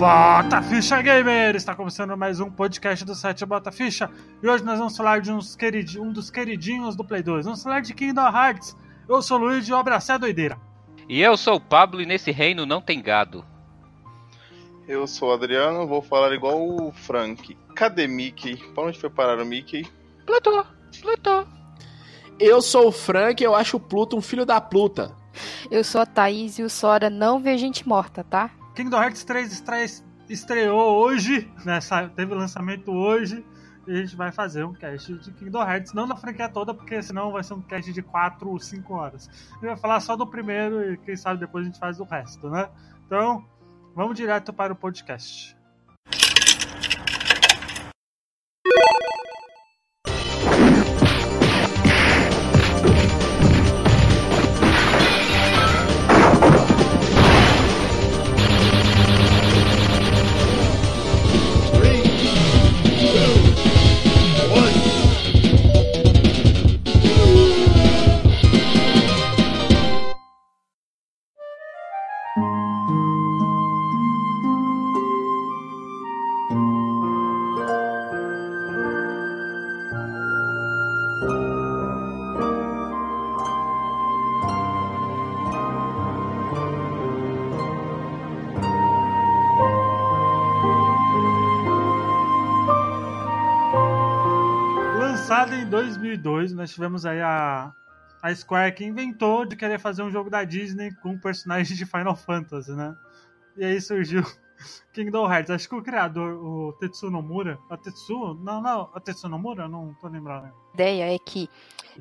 Bota Ficha Gamer! Está começando mais um podcast do site Bota Ficha e hoje nós vamos falar de uns querid... um dos queridinhos do Play 2. Vamos falar de Kingdom Hearts. Eu sou o Luiz e o abraço é doideira. E eu sou o Pablo e nesse reino não tem gado. Eu sou o Adriano, vou falar igual o Frank. Cadê Mickey? Pra onde foi parar o Mickey? Plutô, Plutô. Eu sou o Frank e eu acho o Pluto um filho da Pluta. Eu sou a Thaís e o Sora não vê gente morta, tá? Kingdom Hearts 3 estre... estreou hoje, né? teve lançamento hoje. E a gente vai fazer um cast de Kingdom Hearts, não da franquia toda, porque senão vai ser um cast de 4 ou 5 horas. A vai falar só do primeiro e quem sabe depois a gente faz o resto, né? Então, vamos direto para o podcast. Lançado em 2002, nós tivemos aí a, a Square que inventou de querer fazer um jogo da Disney com personagens de Final Fantasy, né? E aí surgiu Kingdom Hearts. Acho que o criador, o Tetsuo Nomura, a Tetsuo, não, não, a Tetsuo Nomura, não tô lembrando. A ideia é que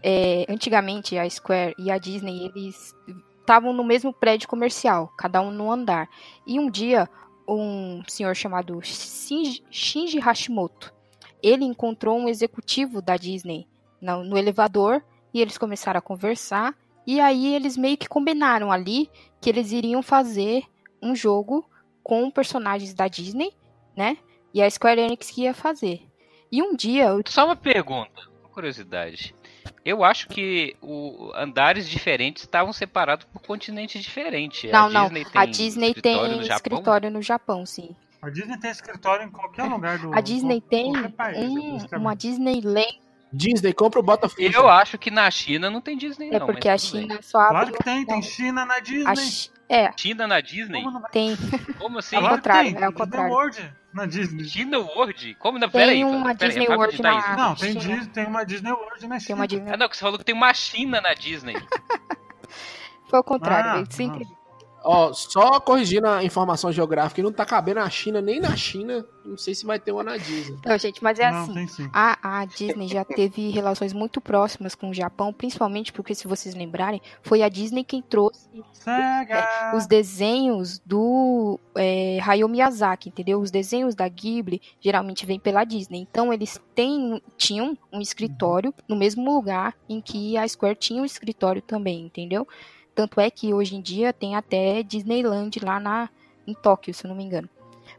é, antigamente a Square e a Disney, eles estavam no mesmo prédio comercial, cada um no andar. E um dia, um senhor chamado Shinji Hashimoto, ele encontrou um executivo da Disney no, no, elevador e eles começaram a conversar. E aí eles meio que combinaram ali que eles iriam fazer um jogo com personagens da Disney, né? E a Square Enix que ia fazer. E um dia. Eu... Só uma pergunta, uma curiosidade. Eu acho que o andares diferentes estavam separados por continentes diferentes. Não, a não. Disney tem a Disney escritório tem no escritório no Japão, sim. A Disney tem escritório em qualquer lugar do A Disney tem qualquer país, um, uma Disneyland. Disney, compra o Botafogo. Eu acho que na China não tem Disney, É não. porque a tudo bem. China só abre. Claro que tem, tem China na Disney. a Chi- É, China na Disney? Como tem. Como assim? Ao Claro que contrário, tem, é Disney contrário. World na Disney. China World? Como não? Tem Pera aí. uma pera aí, Disney rapidinho, World na- Não, tem, China. Dis- tem uma Disney World na Tem China. uma Disney. Ah, não, que você falou que tem uma China na Disney. Foi ao contrário. Ah, eu sem ah. querer. Ó, só corrigindo a informação geográfica, não tá cabendo na China nem na China. Não sei se vai ter uma na Disney. Não, gente, mas é Não, assim. A, a Disney já teve relações muito próximas com o Japão, principalmente porque, se vocês lembrarem, foi a Disney quem trouxe Sega! os desenhos do é, Hayao Miyazaki, entendeu? Os desenhos da Ghibli geralmente vêm pela Disney. Então, eles têm, tinham um escritório no mesmo lugar em que a Square tinha um escritório também, entendeu? Tanto é que hoje em dia tem até Disneyland lá na, em Tóquio, se eu não me engano.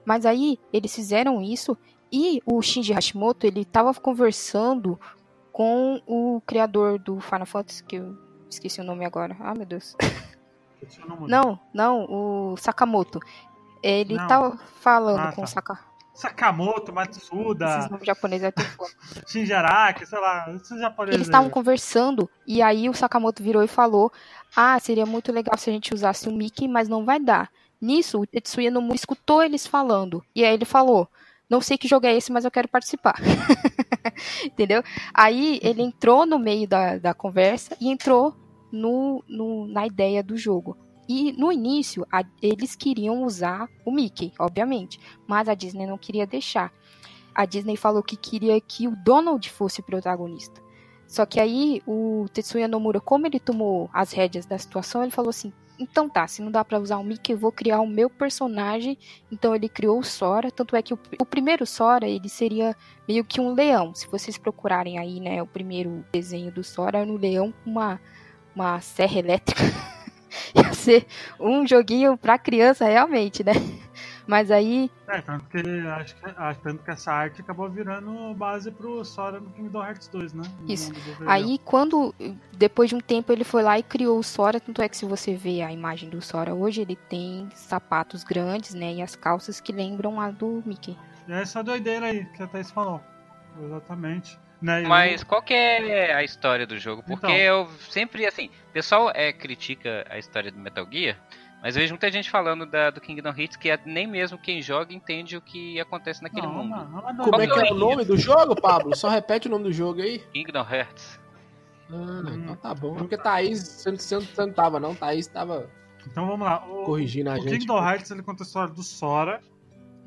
Mas aí eles fizeram isso e o Shinji Hashimoto ele estava conversando com o criador do Final Fantasy, que eu esqueci o nome agora. Ah, meu Deus. Não. Não, o Sakamoto. Ele Não. tava falando Ah, com tá. o Saka. Sakamoto, Matsuda, Esses nomes japoneses é tudo foda. Shinji Araki, sei lá, esses japoneses. Eles estavam conversando e aí o Sakamoto virou e falou: Ah, seria muito legal se a gente usasse o Mickey, mas não vai dar. Nisso, o Tetsuya Nomura escutou eles falando. E aí ele falou: Não sei que jogo é esse, mas eu quero participar. Entendeu? Aí ele entrou no meio da, da conversa e entrou no, no- na ideia do jogo. E no início, a- eles queriam usar o Mickey, obviamente, mas a Disney não queria deixar. A Disney falou que queria que o Donald fosse o protagonista. Só que aí o Tetsuya Nomura, como ele tomou as rédeas da situação, ele falou assim: então tá, se não dá pra usar o Mickey, eu vou criar o meu personagem. Então ele criou o Sora, tanto é que o, o primeiro Sora, ele seria meio que um leão. Se vocês procurarem aí, né, o primeiro desenho do Sora era um leão com uma, uma serra elétrica. Ia ser um joguinho pra criança realmente, né? Mas aí, É, tanto que, acho que, acho, tanto que essa arte acabou virando base pro Sora no Kingdom Hearts 2, né? No Isso. aí quando, depois de um tempo, ele foi lá e criou o Sora. Tanto é que se você vê a imagem do Sora hoje, ele tem sapatos grandes, né? E as calças que lembram a do Mickey. E é essa doideira aí que a Thaís falou. Exatamente. Né? Mas qual que é a história do jogo? Porque Então. eu sempre, assim, o pessoal é, critica a história do Metal Gear, mas eu vejo muita gente falando da, do Kingdom Hearts que é- nem mesmo quem joga entende o que acontece naquele não, mundo. Não, não, não, Como é que é o é nome do jogo, Pablo? Só repete o nome do jogo aí. Kingdom Hearts. Ah, então tá bom. Porque Thaís, você não, você não- você não tava, não. Thaís tava Então vamos lá. O, corrigindo a o gente. Kingdom Hearts ele conta a história do Sora,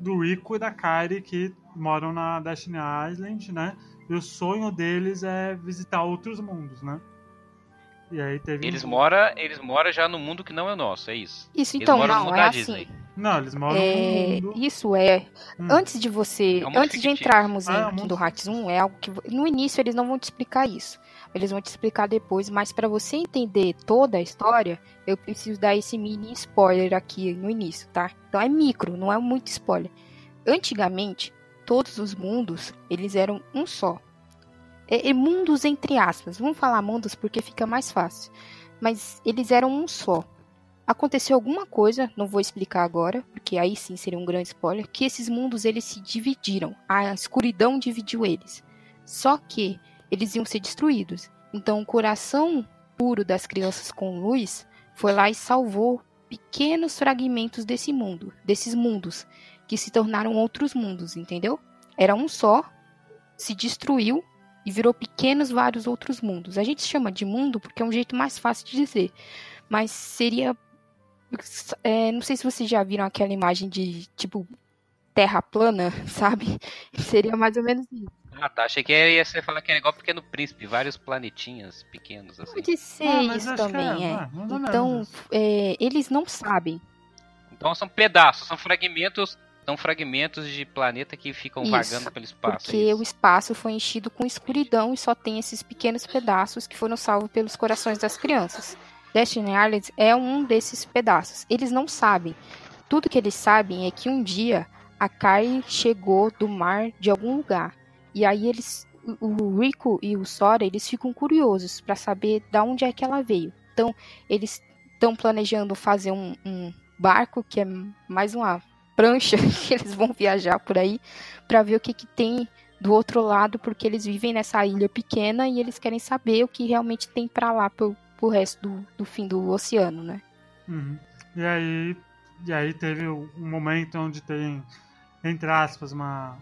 do Rico e da Kairi que moram na Destiny Island, né? E o sonho deles é visitar outros mundos, né? E aí teve. Eles um- moram, eles moram já no mundo que não é nosso, é isso. Isso, Eles então, moram no não, mundo é da assim. Disney. Não, eles moram É, no mundo. isso é. Hum. Antes de você. É um antes de entrarmos Ah, é um em mundo Kingdom Hearts 1, é algo que. No início eles não vão te explicar isso. Eles vão te explicar depois, mas para você entender toda a história, eu preciso dar esse mini spoiler aqui no início, tá? Então é micro, não é muito spoiler. Antigamente, todos os mundos, eles eram um só. É, é mundos entre aspas. Vamos falar mundos porque fica mais fácil. Mas eles eram um só. Aconteceu alguma coisa, não vou explicar agora, porque aí sim seria um grande spoiler, que esses mundos eles se dividiram. A escuridão dividiu eles. Só que eles iam ser destruídos. Então o coração puro das crianças com luz foi lá e salvou pequenos fragmentos desse mundo, desses mundos, que se tornaram outros mundos, entendeu? Era um só, se destruiu e virou pequenos vários outros mundos. A gente chama de mundo porque é um jeito mais fácil de dizer, mas seria é, não sei se vocês já viram aquela imagem de tipo terra plana, sabe? Seria mais ou menos isso. Ah, tá. Achei que ia ser falar que era igual Pequeno Príncipe, vários planetinhas pequenos, assim. Pode ser Ah, isso também, é, é. menos Então, é, eles não sabem. Então são pedaços, são fragmentos, são fragmentos de planeta que ficam Isso, vagando pelo espaço. é Porque isso. o espaço foi enchido com escuridão e só tem esses pequenos pedaços que foram salvos pelos corações das crianças. Destiny Islands é um desses pedaços. Eles não sabem. Tudo que eles sabem é que um dia a Kai chegou do mar de algum lugar. E aí eles, o o Rico e o Sora, eles ficam curiosos para saber de onde é que ela veio. Então, eles estão planejando fazer um, um barco que é mais uma prancha que eles vão viajar por aí para ver o que, que tem do outro lado, porque eles vivem nessa ilha pequena e eles querem saber o que realmente tem para lá pro, pro resto do, do fim do oceano, né? Uhum. E aí, e aí teve um momento onde tem, entre aspas, uma,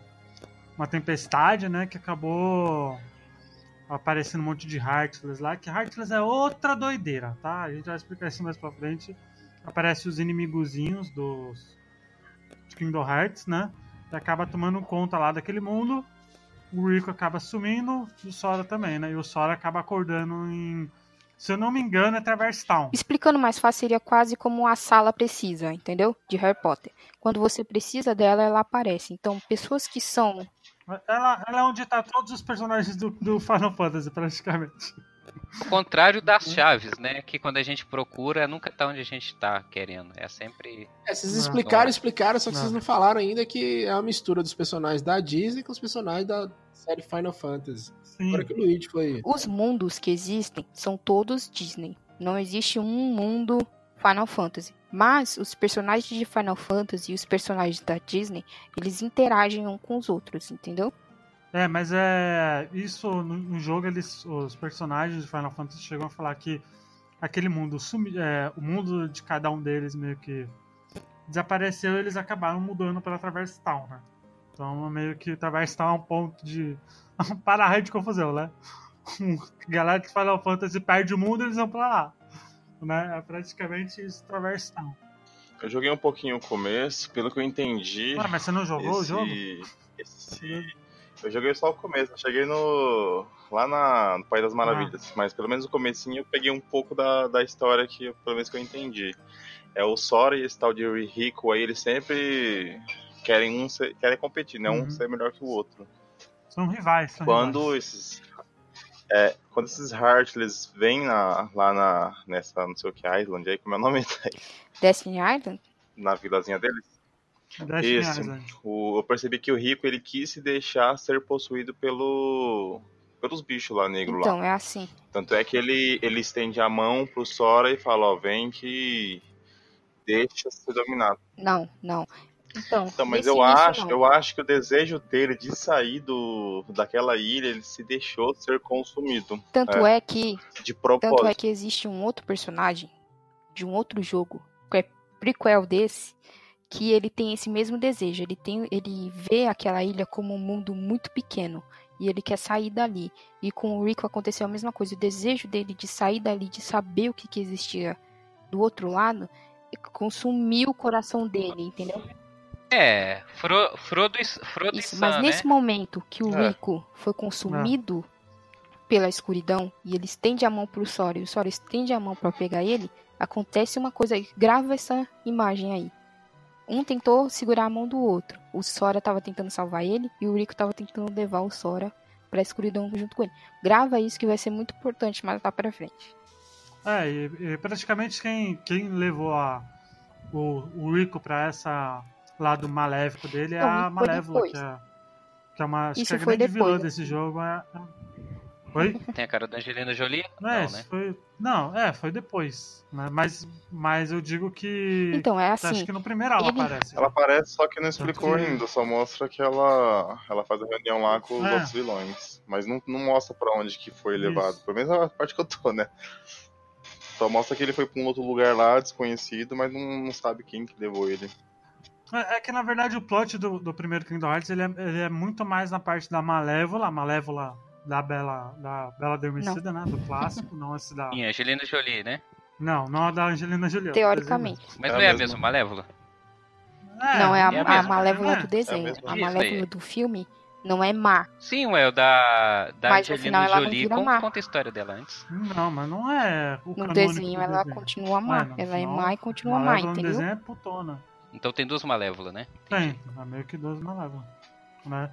uma tempestade, né? Que acabou aparecendo um monte de Heartless lá. Que Heartless é outra doideira, tá? A gente vai explicar isso mais pra frente. Aparecem os inimigozinhos dos Kingdom Hearts, né? E acaba tomando conta lá daquele mundo. O Rico acaba sumindo e o Sora também, né? E o Sora acaba acordando em. Se eu não me engano, é Traverse Town. Explicando mais fácil, seria quase como a sala precisa, entendeu? De Harry Potter. Quando você precisa dela, ela aparece. Então, pessoas que são Ela, ela é onde tá todos os personagens do, do Final Fantasy, praticamente. Ao contrário das chaves, né? Que quando a gente procura, nunca tá onde a gente tá querendo. É sempre. É, vocês Não. explicaram, explicaram, só que vocês Não. não falaram ainda que é uma mistura dos personagens da Disney com os personagens da série Final Fantasy. Sim. Agora que o Luigi foi. Os mundos que existem são todos Disney. Não existe um mundo Final Fantasy. Mas os personagens de Final Fantasy e os personagens da Disney, eles interagem um com os outros, entendeu? É, mas é. Isso no, no jogo, eles, os personagens de Final Fantasy chegam a falar que aquele mundo sumi, é, o mundo de cada um deles meio que desapareceu e eles acabaram mudando para Traverse Town, né? Então meio que Traverse Town é um ponto de. um para-raio de confusão, né? Galera de Final Fantasy perde o mundo eles vão pra lá. Né? É praticamente isso, Traverse Town. Eu joguei um pouquinho o começo, pelo que eu entendi. Ah, mas você não jogou o esse, jogo? esse- Eu joguei só o começo, eu cheguei no. lá na, no País das Maravilhas. Ah. Mas pelo menos no comecinho eu peguei um pouco da, da história que, pelo menos que eu entendi. É o Sora e esse tal de Rico aí, eles sempre querem um ser- querem competir, né? Uhum. Um ser melhor que o outro. São rivais. São Quando rivais. esses. É, quando esses Heartless vêm na, lá na, nessa não sei o que Island aí, como é o nome? Destiny Island? Na vilazinha deles. Isso. O- eu percebi que o Rico ele quis se deixar ser possuído pelo pelos bichos lá negro lá. Então, é assim. Tanto é que ele ele estende a mão pro Sora e fala, ó, vem que deixa ser dominado. Não, não. Então, Então, mas eu acho, não. eu acho que o desejo dele de sair do daquela ilha, ele se deixou ser consumido Tanto é que de Tanto propósito. é que existe um outro personagem de um outro jogo, que é prequel desse, que ele tem esse mesmo desejo. Ele tem, ele vê aquela ilha como um mundo muito pequeno e ele quer sair dali. E com o Rico aconteceu a mesma coisa. O desejo dele de sair dali, de saber o que, que existia do outro lado, consumiu o coração dele, entendeu? É, Fro, Frodo, e- Frodo Isso, e mas Sam, nesse né? momento que o É. Rico foi consumido pela escuridão e ele estende a mão pro Sora e o Sora estende a mão pra pegar ele, acontece uma coisa. Grava essa imagem aí. Um tentou segurar a mão do outro. O Sora tava tentando salvar ele e o Rico tava tentando levar o Sora pra escuridão junto com ele. Grava isso que vai ser muito importante mais lá pra frente. É, e, e praticamente quem, quem levou a, o, o Rico pra essa lado maléfico dele é Não, a Malévola, que é, que é uma acho Isso que a foi grande vilã depois, né? desse jogo. É, é- Oi? Tem a cara da Angelina Jolie? Não, é, Não, né? foi, não, é, foi depois. né? Mas, mas eu digo que. Então, é acho assim. que no primeiro ela ele- aparece. Ela aparece, só que não explicou que- ainda, só mostra que ela, ela faz a reunião lá com os É. outros vilões. Mas não, não mostra pra onde que foi Isso. levado. Pelo menos a parte que eu tô, né? Só mostra que ele foi pra um outro lugar lá, desconhecido, mas não, não sabe quem que levou ele. É, é que na verdade o plot do, do primeiro Kingdom Hearts ele é, ele é muito mais na parte da Malévola, a Malévola da Bela, da Bela Adormecida, né? Do clássico, não esse da. Sim, Angelina Jolie, né? Não, não a da Angelina Jolie. a Teoricamente. Mas É não a é a mesma. Malévola? desenho. não, é a, é a a Malévola é, do é a desenho. a aí. Malévola do filme não é má. Sim, ué, o da, da Mas no final Angelina ela não Jolie. má. conta a história dela antes? Não, mas não é o No desenho ela desenho. continua má. É, no ela é final, má e continua má, entendeu? desenho é putona. Então tem duas Malévolas, né? Tem, é meio que duas Malévolas. Né?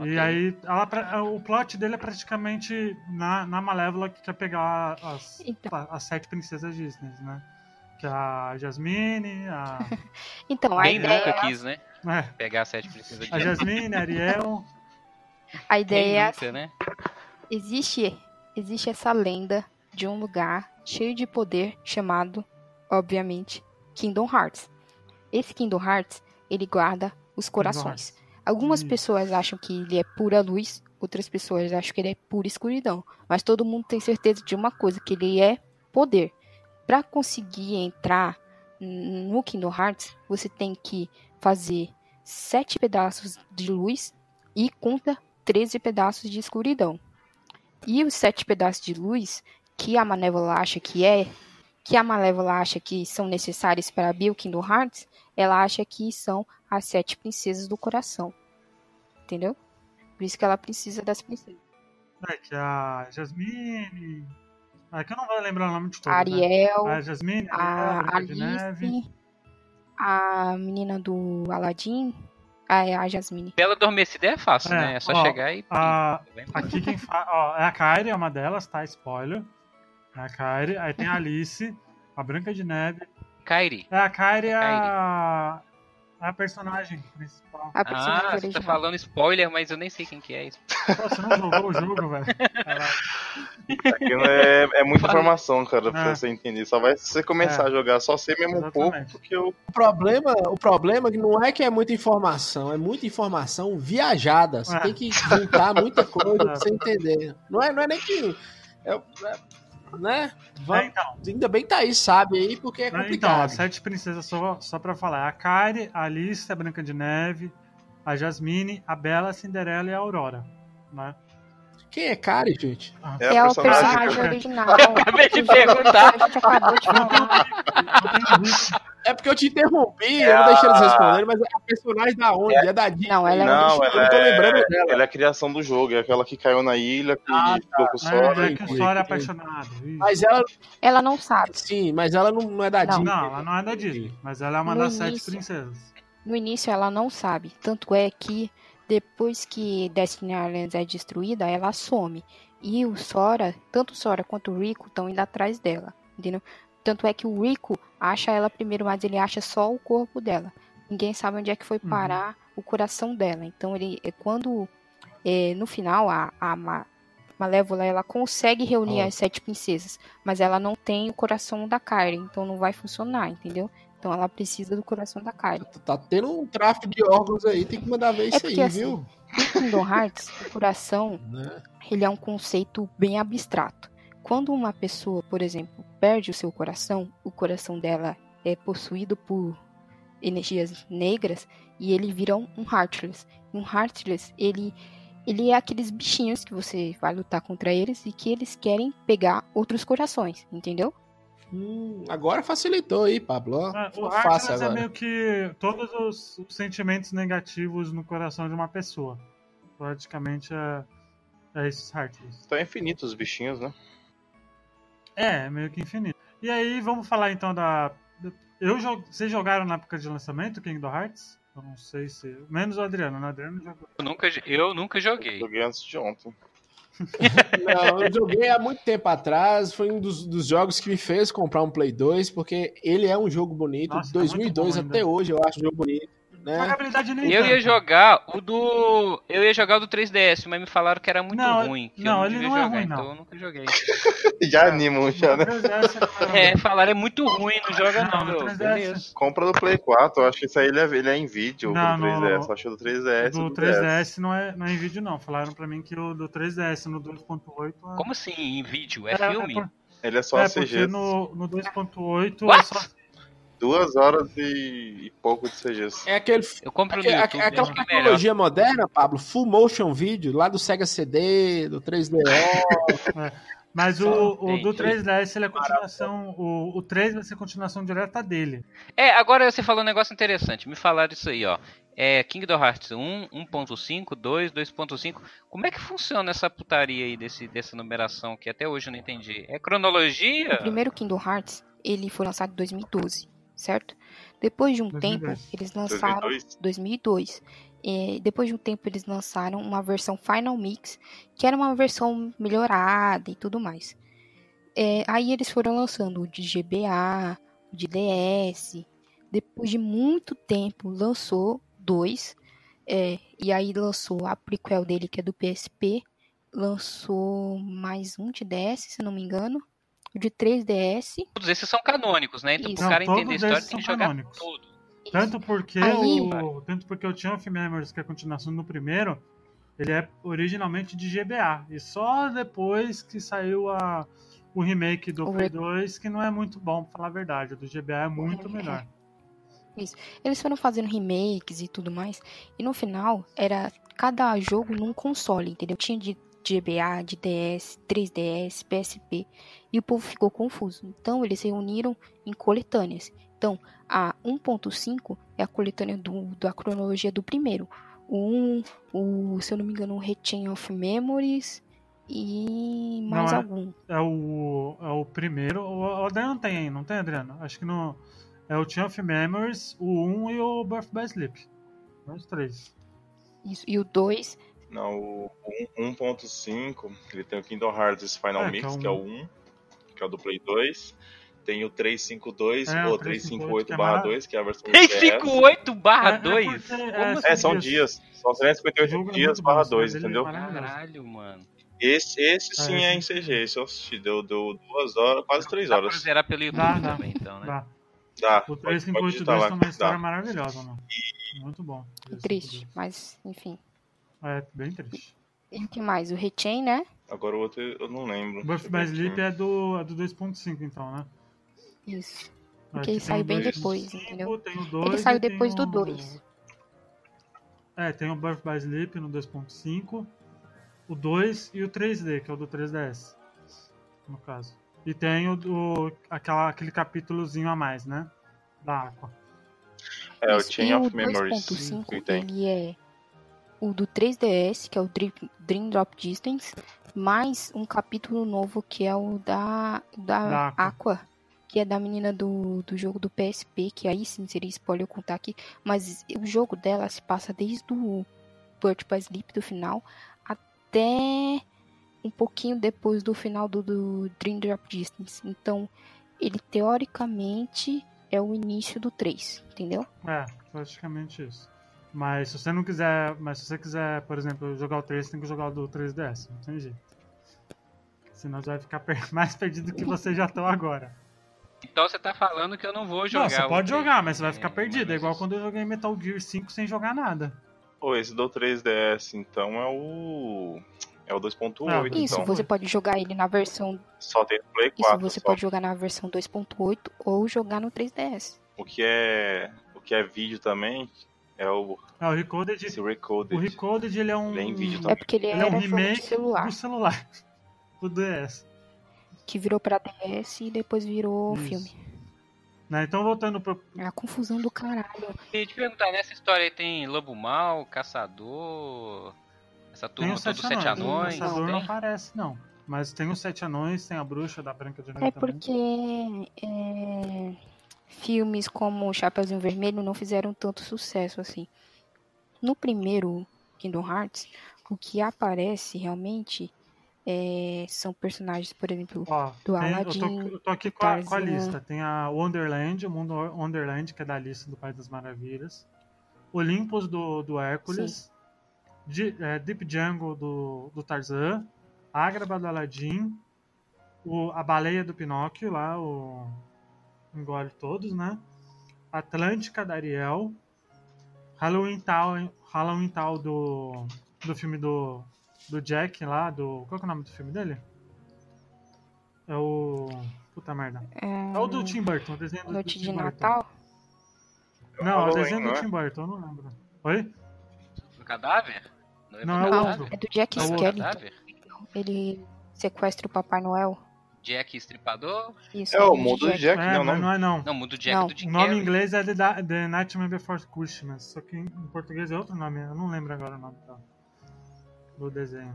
E aí, ela, pra- o plot dele é praticamente na, na Malévola que quer pegar as, Então. as sete princesas Disney, né? Que é a Jasmine, a, Então, a Bem ideia, nunca quis, né? é, Pegar a sete princesas de a Jasmine, a Ariel. a ideia é nunca, né? existe, existe essa lenda de um lugar cheio de poder chamado, obviamente, Kingdom Hearts. Esse Kingdom Hearts, ele guarda os corações. Algumas Isso. pessoas acham que ele é pura luz, outras pessoas acham que ele é pura escuridão. Mas todo mundo tem certeza de uma coisa, que ele é poder. Para conseguir entrar no Kingdom Hearts, você tem que fazer sete pedaços de luz e conta 13 pedaços de escuridão. E os sete pedaços de luz que a Malévola acha que é, que a Malévola acha que são necessários para abrir o Kingdom Hearts, ela acha que são as sete princesas do coração. Entendeu? Por isso que ela precisa das princesas. É, que é a Jasmine. É que eu não vou lembrar o nome de todos. Né? Ariel, A Jasmine, a, a. Alice, a menina do Aladdin, a, a Jasmine. Bela Adormecida é fácil, É, né? É só ó, chegar e. a- embora. Aqui quem faz. Ó, é a Kyrie, é uma delas, tá? Spoiler. É a Kyrie. Aí tem a Alice, a Branca de Neve. Kairi. É a Kyrie, é a. é a personagem principal. A personagem Ah, você tá original. falando spoiler, mas eu nem sei quem que é isso. Você não jogou o jogo, velho? É, é muita informação, cara, pra É. você entender. Só vai você começar É. a jogar, só sei mesmo um pouco, Exatamente. porque eu. O problema, o problema é que não é que é muita informação, é muita informação viajada. Você É. tem que juntar muita coisa pra você entender. Não é, não é nem que. É, é- né? É, Vamos- então, ainda bem que Thaís sabe aí, porque é então, complicado. as sete princesas, só, só pra falar: é a Kyrie, a Alice, a Branca de Neve, a Jasmine, a Bela, a Cinderela e a Aurora. Né? Quem é Kari, gente? É, É o personagem. personagem original. Acabei de perguntar. A gente acabou de falar. É porque eu te interrompi, É eu não deixei eles responderem, mas é a personagem da onde? É, da Disney. Não, ela é Não, ela Eu tô lembrando é, dela. ela é a criação do jogo, é aquela que caiu na ilha, que Ah, ficou com o É, Sora. é que o Sora é apaixonado. Mas ela, Ela não sabe. sim, mas ela não, não é da Não. Disney. Não, ela não é da Disney, mas ela é uma No das sete início. princesas. No início ela não sabe. Tanto é que depois que Destiny Islands é destruída, ela some. E o Sora, tanto o Sora quanto o Rico estão indo atrás dela. Entendeu? Tanto é que o Rico acha ela primeiro, mas ele acha só o corpo dela. ninguém sabe onde é que foi Uhum. parar o coração dela. Então ele é quando é, no final a, a Ma- Malévola ela consegue reunir Ó. as sete princesas, mas ela não tem o coração da Karen, então não vai funcionar, entendeu? Então ela precisa do coração da Karen. Tá tendo um tráfico de órgãos aí, tem que mandar ver isso porque aí, assim, viu? No Kingdom Hearts, o coração Né? ele é um conceito bem abstrato. Quando uma pessoa, por exemplo, perde o seu coração, o coração dela é possuído por energias negras e ele vira um um Heartless. Um Heartless, ele, ele é aqueles bichinhos que você vai lutar contra eles e que eles querem pegar outros corações, entendeu? Hum, agora facilitou aí, Pablo. É, o Heartless é meio que todos os, os sentimentos negativos no coração de uma pessoa. Praticamente é, é esses Heartless. Então é infinito os bichinhos, né? É, é meio que infinito. E aí, vamos falar então da. Eu jo- Vocês jogaram na época de lançamento Kingdom Hearts? Eu não sei se. Menos o Adriano, né? O Adriano jogou. Eu nunca, eu nunca joguei. Joguei antes de ontem. Não, eu joguei há muito tempo atrás. Foi um dos, dos jogos que me fez comprar um Play 2, porque ele é um jogo bonito. Nossa, de tá muito 2002 bom até hoje eu acho um jogo bonito. Né? Jogabilidade nem Eu ia tanto. jogar o do. Eu ia jogar o do 3DS, mas me falaram que era muito Não, ruim. Que não, eu não ele devia não é jogar, ruim, então não. eu nunca joguei. Já animam já, né? No 3DS não É, falaram é muito ruim, não joga Não, não, no meu. 3DS. Beleza. Compra do Play 4, eu acho que isso aí ele é, ele é em vídeo, Não, o do 3DS. no- Eu acho que o do 3DS. Do do 3DS não é, não é em vídeo, não. Falaram pra mim que o do 3DS no 2.8 é. Como assim, em vídeo? É, É, filme? por- Ele é só é, CG. no, no 2.8 é só. Duas horas e, e pouco de CGs. É aquele, Eu compro no aquele- YouTube, aquela é melhor. tecnologia moderna, Pablo, full motion video, lá do Sega CD, do 3DO. Mas o, o do Entendi. 3DS ele é continuação. O, o 3 vai ser continuação direta dele. É, agora você falou um negócio interessante. Me falaram isso aí, ó. É Kingdom Hearts 1, 1.5, 2, 2.5. Como é que funciona essa putaria aí desse, dessa numeração que até hoje eu não entendi? É cronologia? O primeiro Kingdom Hearts, ele foi lançado em 2012, certo? Depois de um 2010. tempo, eles lançaram 2002? 2002. 2002. É, depois de um tempo, eles lançaram uma versão Final Mix, que era uma versão melhorada e tudo mais. É, aí eles foram lançando o de GBA, o de DS. Depois de muito tempo, lançou dois. É, e aí lançou a prequel dele, que é do PSP. Lançou mais um de DS, se não me engano. O de 3DS. Todos esses são canônicos, né? Então, Isso. pro cara Não, entender a história, tem que são jogar canônicos. tudo. Tanto porque, Aí- o, tanto porque o of Memories, que é a continuação do primeiro, ele é originalmente de GBA. E só depois que saiu a, o remake do O Play re- 2, que não é muito bom, pra falar a verdade. O do GBA é muito melhor. Eles foram fazendo remakes e tudo mais. E no final, era cada jogo num console, entendeu? Tinha de GBA, de DS, 3DS, PSP. E o povo ficou confuso. Então, eles se reuniram em coletâneas. Então, a 1.5 é a coletânea do, da cronologia do primeiro. O 1, o, se eu não me engano, o Rechain of Memories e mais Não, é- algum. É o, é o primeiro. O, o Adriano não tem, não tem, Adriano? Acho que no. É o Chain of Memories, o 1 e o Birth by Sleep. Os três. Isso. E o 2 Não, o 1 1.5, ele tem o Kingdom Hearts Final É, que Mix, é que é o 1, que é o do Play 2. Tem o 352 É, ou 358, 358 barra que é 2, que é a versão do DS. 358 barra É- é 2? porque- Como É, são dias. São O 358 jogo é dias barra a história 2, dele é entendeu? Caralho, mano. Esse, esse sim é em CG, esse eu assisti. Deu, deu duas horas, quase três Dá pra horas. zerar pelo YouTube Dá, dá. também, então, né? Dá. Dá, O pode, pode 358 digitar lá. tem uma história Dá. maravilhosa, mano. Muito bom. triste, mas enfim. É, bem triste. E o que mais? O Rechain, né? Agora o outro eu não lembro. O Birth by Sleep é do, é do 2.5, então, né? Isso. É, Porque que ele saiu o bem 2.5, depois, entendeu? Tem o 2 Ele saiu tem depois do o- 2. É, tem o Birth by Sleep no 2.5, o 2 e o 3D, que é o do 3DS, no caso. E tem o, do aquela, aquele capítulozinho a mais, né? Da Aqua. É, o. Chain of o Memories. 2.5, que tem. ele é o do 3DS, que é o Dream, Drop Distance, mais um capítulo novo que é o da, da, Da Aqua. Aqua, que é da menina do, do jogo do PSP, que aí sim seria spoiler eu contar aqui, mas o jogo dela se passa desde o Birth by Sleep do final até um pouquinho depois do final do, do Dream Drop Distance. Então, ele teoricamente é o início do 3, entendeu? É, praticamente isso. Mas se você não quiser, mas se você quiser, por exemplo, jogar o 3, você tem que jogar o do 3DS, não tem jeito. Senão você vai ficar per- mais perdido que vocês já estão agora. Então você tá falando que eu não vou jogar. Não, você pode três. jogar, mas você vai ficar É, perdido. É igual isso- quando eu joguei Metal Gear 5 sem jogar nada. Pô, esse do 3DS, então, é o. É o 2.8. Ah, Isso, então. você pode jogar ele na versão. Só tem Play Isso, 4. você só. pode jogar na versão 2.8 ou jogar no 3DS. O que é. O que é vídeo também é o É, o Recoded, esse Recoded. o Recoded ele é um, Ele é em vídeo É também. porque ele, ele é era um um remake celular, do celular. Do DS. que virou pra DS e depois virou Isso. filme. Né, Então voltando pro. É a confusão do caralho. E te perguntar, nessa história aí tem Lobo Mal, Caçador, essa Tem turma os toda sete Sete anões. O caçador não tem? aparece, não. Mas tem os sete anões, tem a bruxa da Branca de Neve É também. porque é, filmes como Chapeuzinho Vermelho não fizeram tanto sucesso assim. No primeiro Kingdom Hearts, o que aparece realmente é, são personagens, por exemplo, Ó, do tem- eu, Aladdin, tô, eu tô aqui com a, com a lista. Tem a Wonderland, o mundo Wonderland, que é da lista do País das Maravilhas. Olympus do, do Hércules. Di- é, Deep Jungle do, do Tarzan. Ágraba do Aladdin. O, a baleia do Pinóquio, lá, o. Engole todos, né? Atlântica da Ariel. Halloween Town, Halloween Town do, do filme do, do Jack lá, do. Qual que é o nome do filme dele? É o. Puta merda. é, É o do Tim Burton, o desenho do, do Noite Tim de Burton. Natal. Não, é o desenho não do é? Tim Burton, eu não lembro. Oi? Do cadáver? é Não, do é o cadáver? outro. É do Jack É. Skellington. Ele sequestra o Papai Noel. Jack Estripador? Isso, É o mundo do Jack. Jack, É, não, não. não é não. Não, mundo Jack Não, do Jim O nome em inglês é The, Da- The Nightmare Before Christmas, só que em português é outro nome, eu não lembro agora o nome do, do desenho.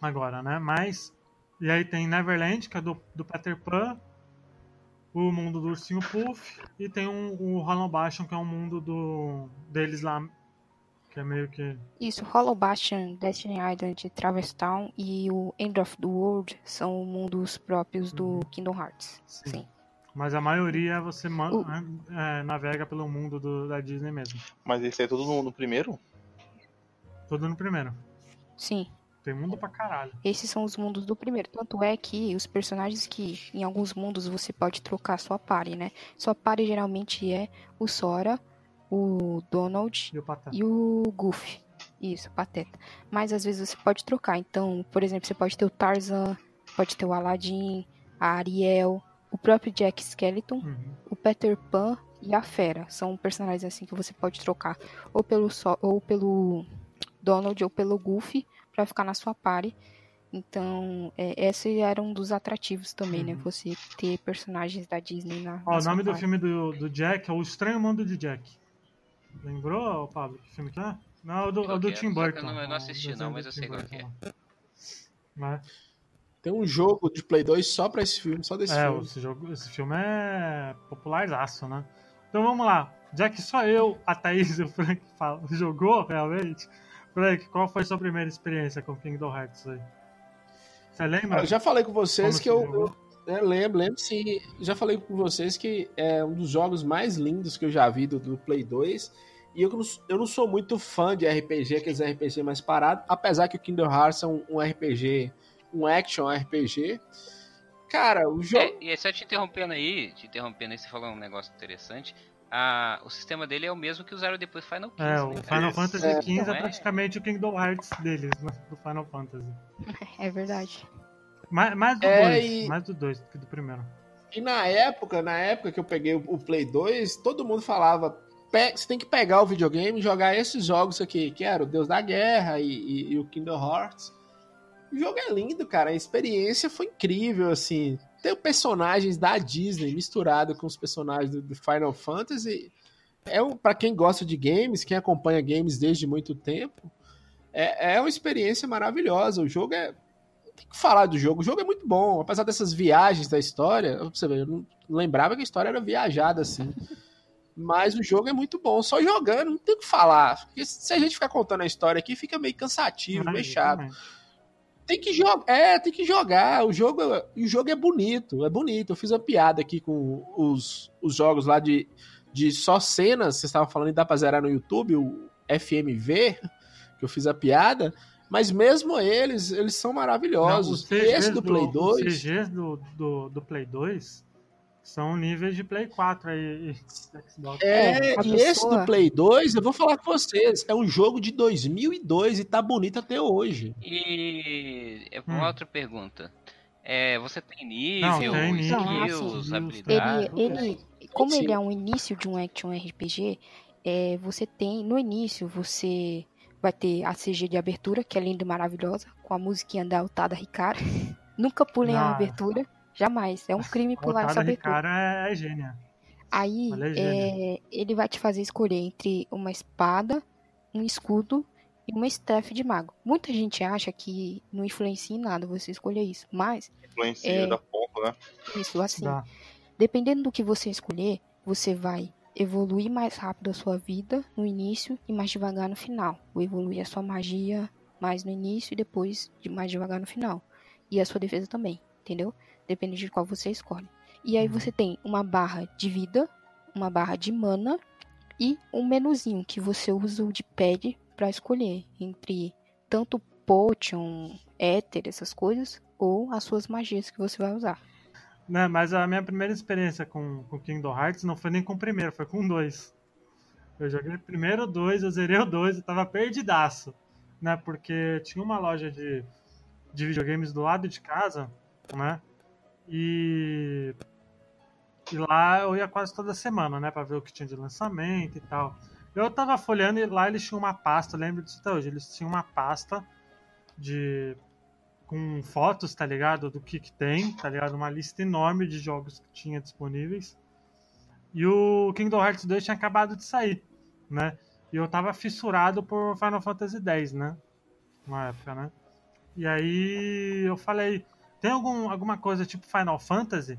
Agora, né? Mas. E aí tem Neverland, que é do, do Peter Pan, o mundo do Ursinho Puff, e tem um, o Hollow Bastion, que é um mundo do, deles lá, que é meio que. Isso, Hollow Bastion, Destiny Island, Traverse Town e o End of the World são mundos próprios do Uhum. Kingdom Hearts. Sim. Sim. Mas a maioria você O- é, navega pelo mundo do- da Disney mesmo. Mas esse é tudo no, no primeiro? Tudo no primeiro. Sim. Tem mundo pra caralho. Esses são os mundos do primeiro. Tanto é que os personagens que em alguns mundos você pode trocar sua party, né? Sua party geralmente é o Sora, o Donald E o e o Goofy. Isso, Pateta. Mas às vezes você pode trocar. Então, por exemplo, você pode ter o Tarzan, pode ter o Aladdin, a Ariel, o próprio Jack Skellington, Uhum. o Peter Pan e a Fera. São personagens assim que você pode trocar ou pelo so ou pelo Donald ou pelo Goofy pra ficar na sua party. Então, é, esse era um dos atrativos também, né? Uhum. Você ter personagens da Disney na, Ó, o nome do filme do, do Jack é O Estranho Mundo de Jack. Lembrou, Pablo, que filme que é? Não, é o do, é o do é? Tim que eu Burton. não- eu não assisti, não, mas eu sei qual Burton que é. Né? Tem um jogo de Play 2 só pra esse filme, só desse É, filme. esse, jogo, esse filme é popularzaço, né? Então vamos lá. Já que só eu, a Thaís e o Frank falam, jogou realmente, Frank, qual foi a sua primeira experiência com Kingdom Hearts aí? Você lembra? Eu já falei com vocês Como que eu, jogou? eu, eu lembro, lembro sim. Já falei com vocês que é um dos jogos mais lindos que eu já vi do, do Play 2. E eu não, eu não sou muito fã de RPG, aqueles RPG mais parados, apesar que o Kingdom Hearts é um, um RPG, um action RPG. Cara, o jogo. É, e só te interrompendo aí, te interrompendo aí, você falou um negócio interessante. Ah, o sistema dele é o mesmo que usaram depois Final 15. É, o né? Final. Fantasy É. XV é, Não é? praticamente o Kingdom Hearts deles, né, do Final Fantasy. É verdade. Mais, mais do É, 2, e- mais do 2 do que do primeiro. E na época, na época que eu peguei o Play 2, todo mundo falava: "Pe- você tem que pegar o videogame e jogar esses jogos aqui, que era o Deus da Guerra e, e- e o Kingdom Hearts. O jogo é lindo, cara. A experiência foi incrível, assim. Tem personagens da Disney misturado com os personagens do, do Final Fantasy. É um, para quem gosta de games, quem acompanha games desde muito tempo, é, é uma experiência maravilhosa. O jogo é tem que falar do jogo. O jogo é muito bom, apesar dessas viagens da história. Você ver, eu não lembrava que a história era viajada assim. Mas o jogo é muito bom. Só jogando, não tem o que falar. Porque se a gente ficar contando a história aqui, fica meio cansativo, meio chato. Tem que jogar. É, tem que jogar. O jogo, o jogo é bonito. É bonito. Eu fiz uma piada aqui com os, os jogos lá de de só cenas, vocês estavam falando e dá pra zerar no YouTube, o FMV, que eu fiz a piada, mas mesmo eles, eles são maravilhosos. Não, E esse do Play 2, Os CGs do, do, do Play 2 são níveis de Play 4 aí. e Xbox. é, a e esse do Play 2, eu vou falar com vocês, é um jogo de 2002 e tá bonito até hoje. E é Hum. uma outra pergunta. É, você tem Não, nível, tem nível, skills, habilidades? Ele, ele, como ele é um início de um action RPG, é, você tem no início você vai ter a CG de abertura que é linda e maravilhosa com a musiquinha da Altada Ricara. Nunca pulem a Não. abertura, jamais. É um crime pular essa abertura. Ricara é, é gênia. Aí é é, gênia. ele vai te fazer escolher entre uma espada, um escudo e uma staff de mago. Muita gente acha que não influencia em nada você escolher isso, mas Influencia É. da ponto, né? isso assim, Dá. dependendo do que você escolher, você vai evoluir mais rápido a sua vida no início e mais devagar no final. Ou evoluir a sua magia mais no início e depois de mais devagar no final. E a sua defesa também, entendeu? Depende de qual você escolhe. E aí Uhum. você tem uma barra de vida, uma barra de mana e um menuzinho que você usa o de pad para escolher entre tanto potion, éter, essas coisas, ou as suas magias que você vai usar. Né, mas a minha primeira experiência com, com Kingdom Hearts não foi nem com o primeiro, foi com dois. Eu joguei primeiro dois, eu zerei o dois, eu tava perdidaço. Né, porque tinha uma loja de, de videogames do lado de casa, né? E, e lá eu ia quase toda semana, né? Pra ver o que tinha de lançamento e tal. Eu tava folhando e lá eles tinham uma pasta, lembro disso até hoje, eles tinham uma pasta de com fotos, tá ligado? Do que que tem, tá ligado? Uma lista enorme de jogos que tinha disponíveis. E o Kingdom Hearts 2 tinha acabado de sair, né? E eu tava fissurado por Final Fantasy X, né? Na época, né? E aí eu falei, tem algum, alguma coisa tipo Final Fantasy?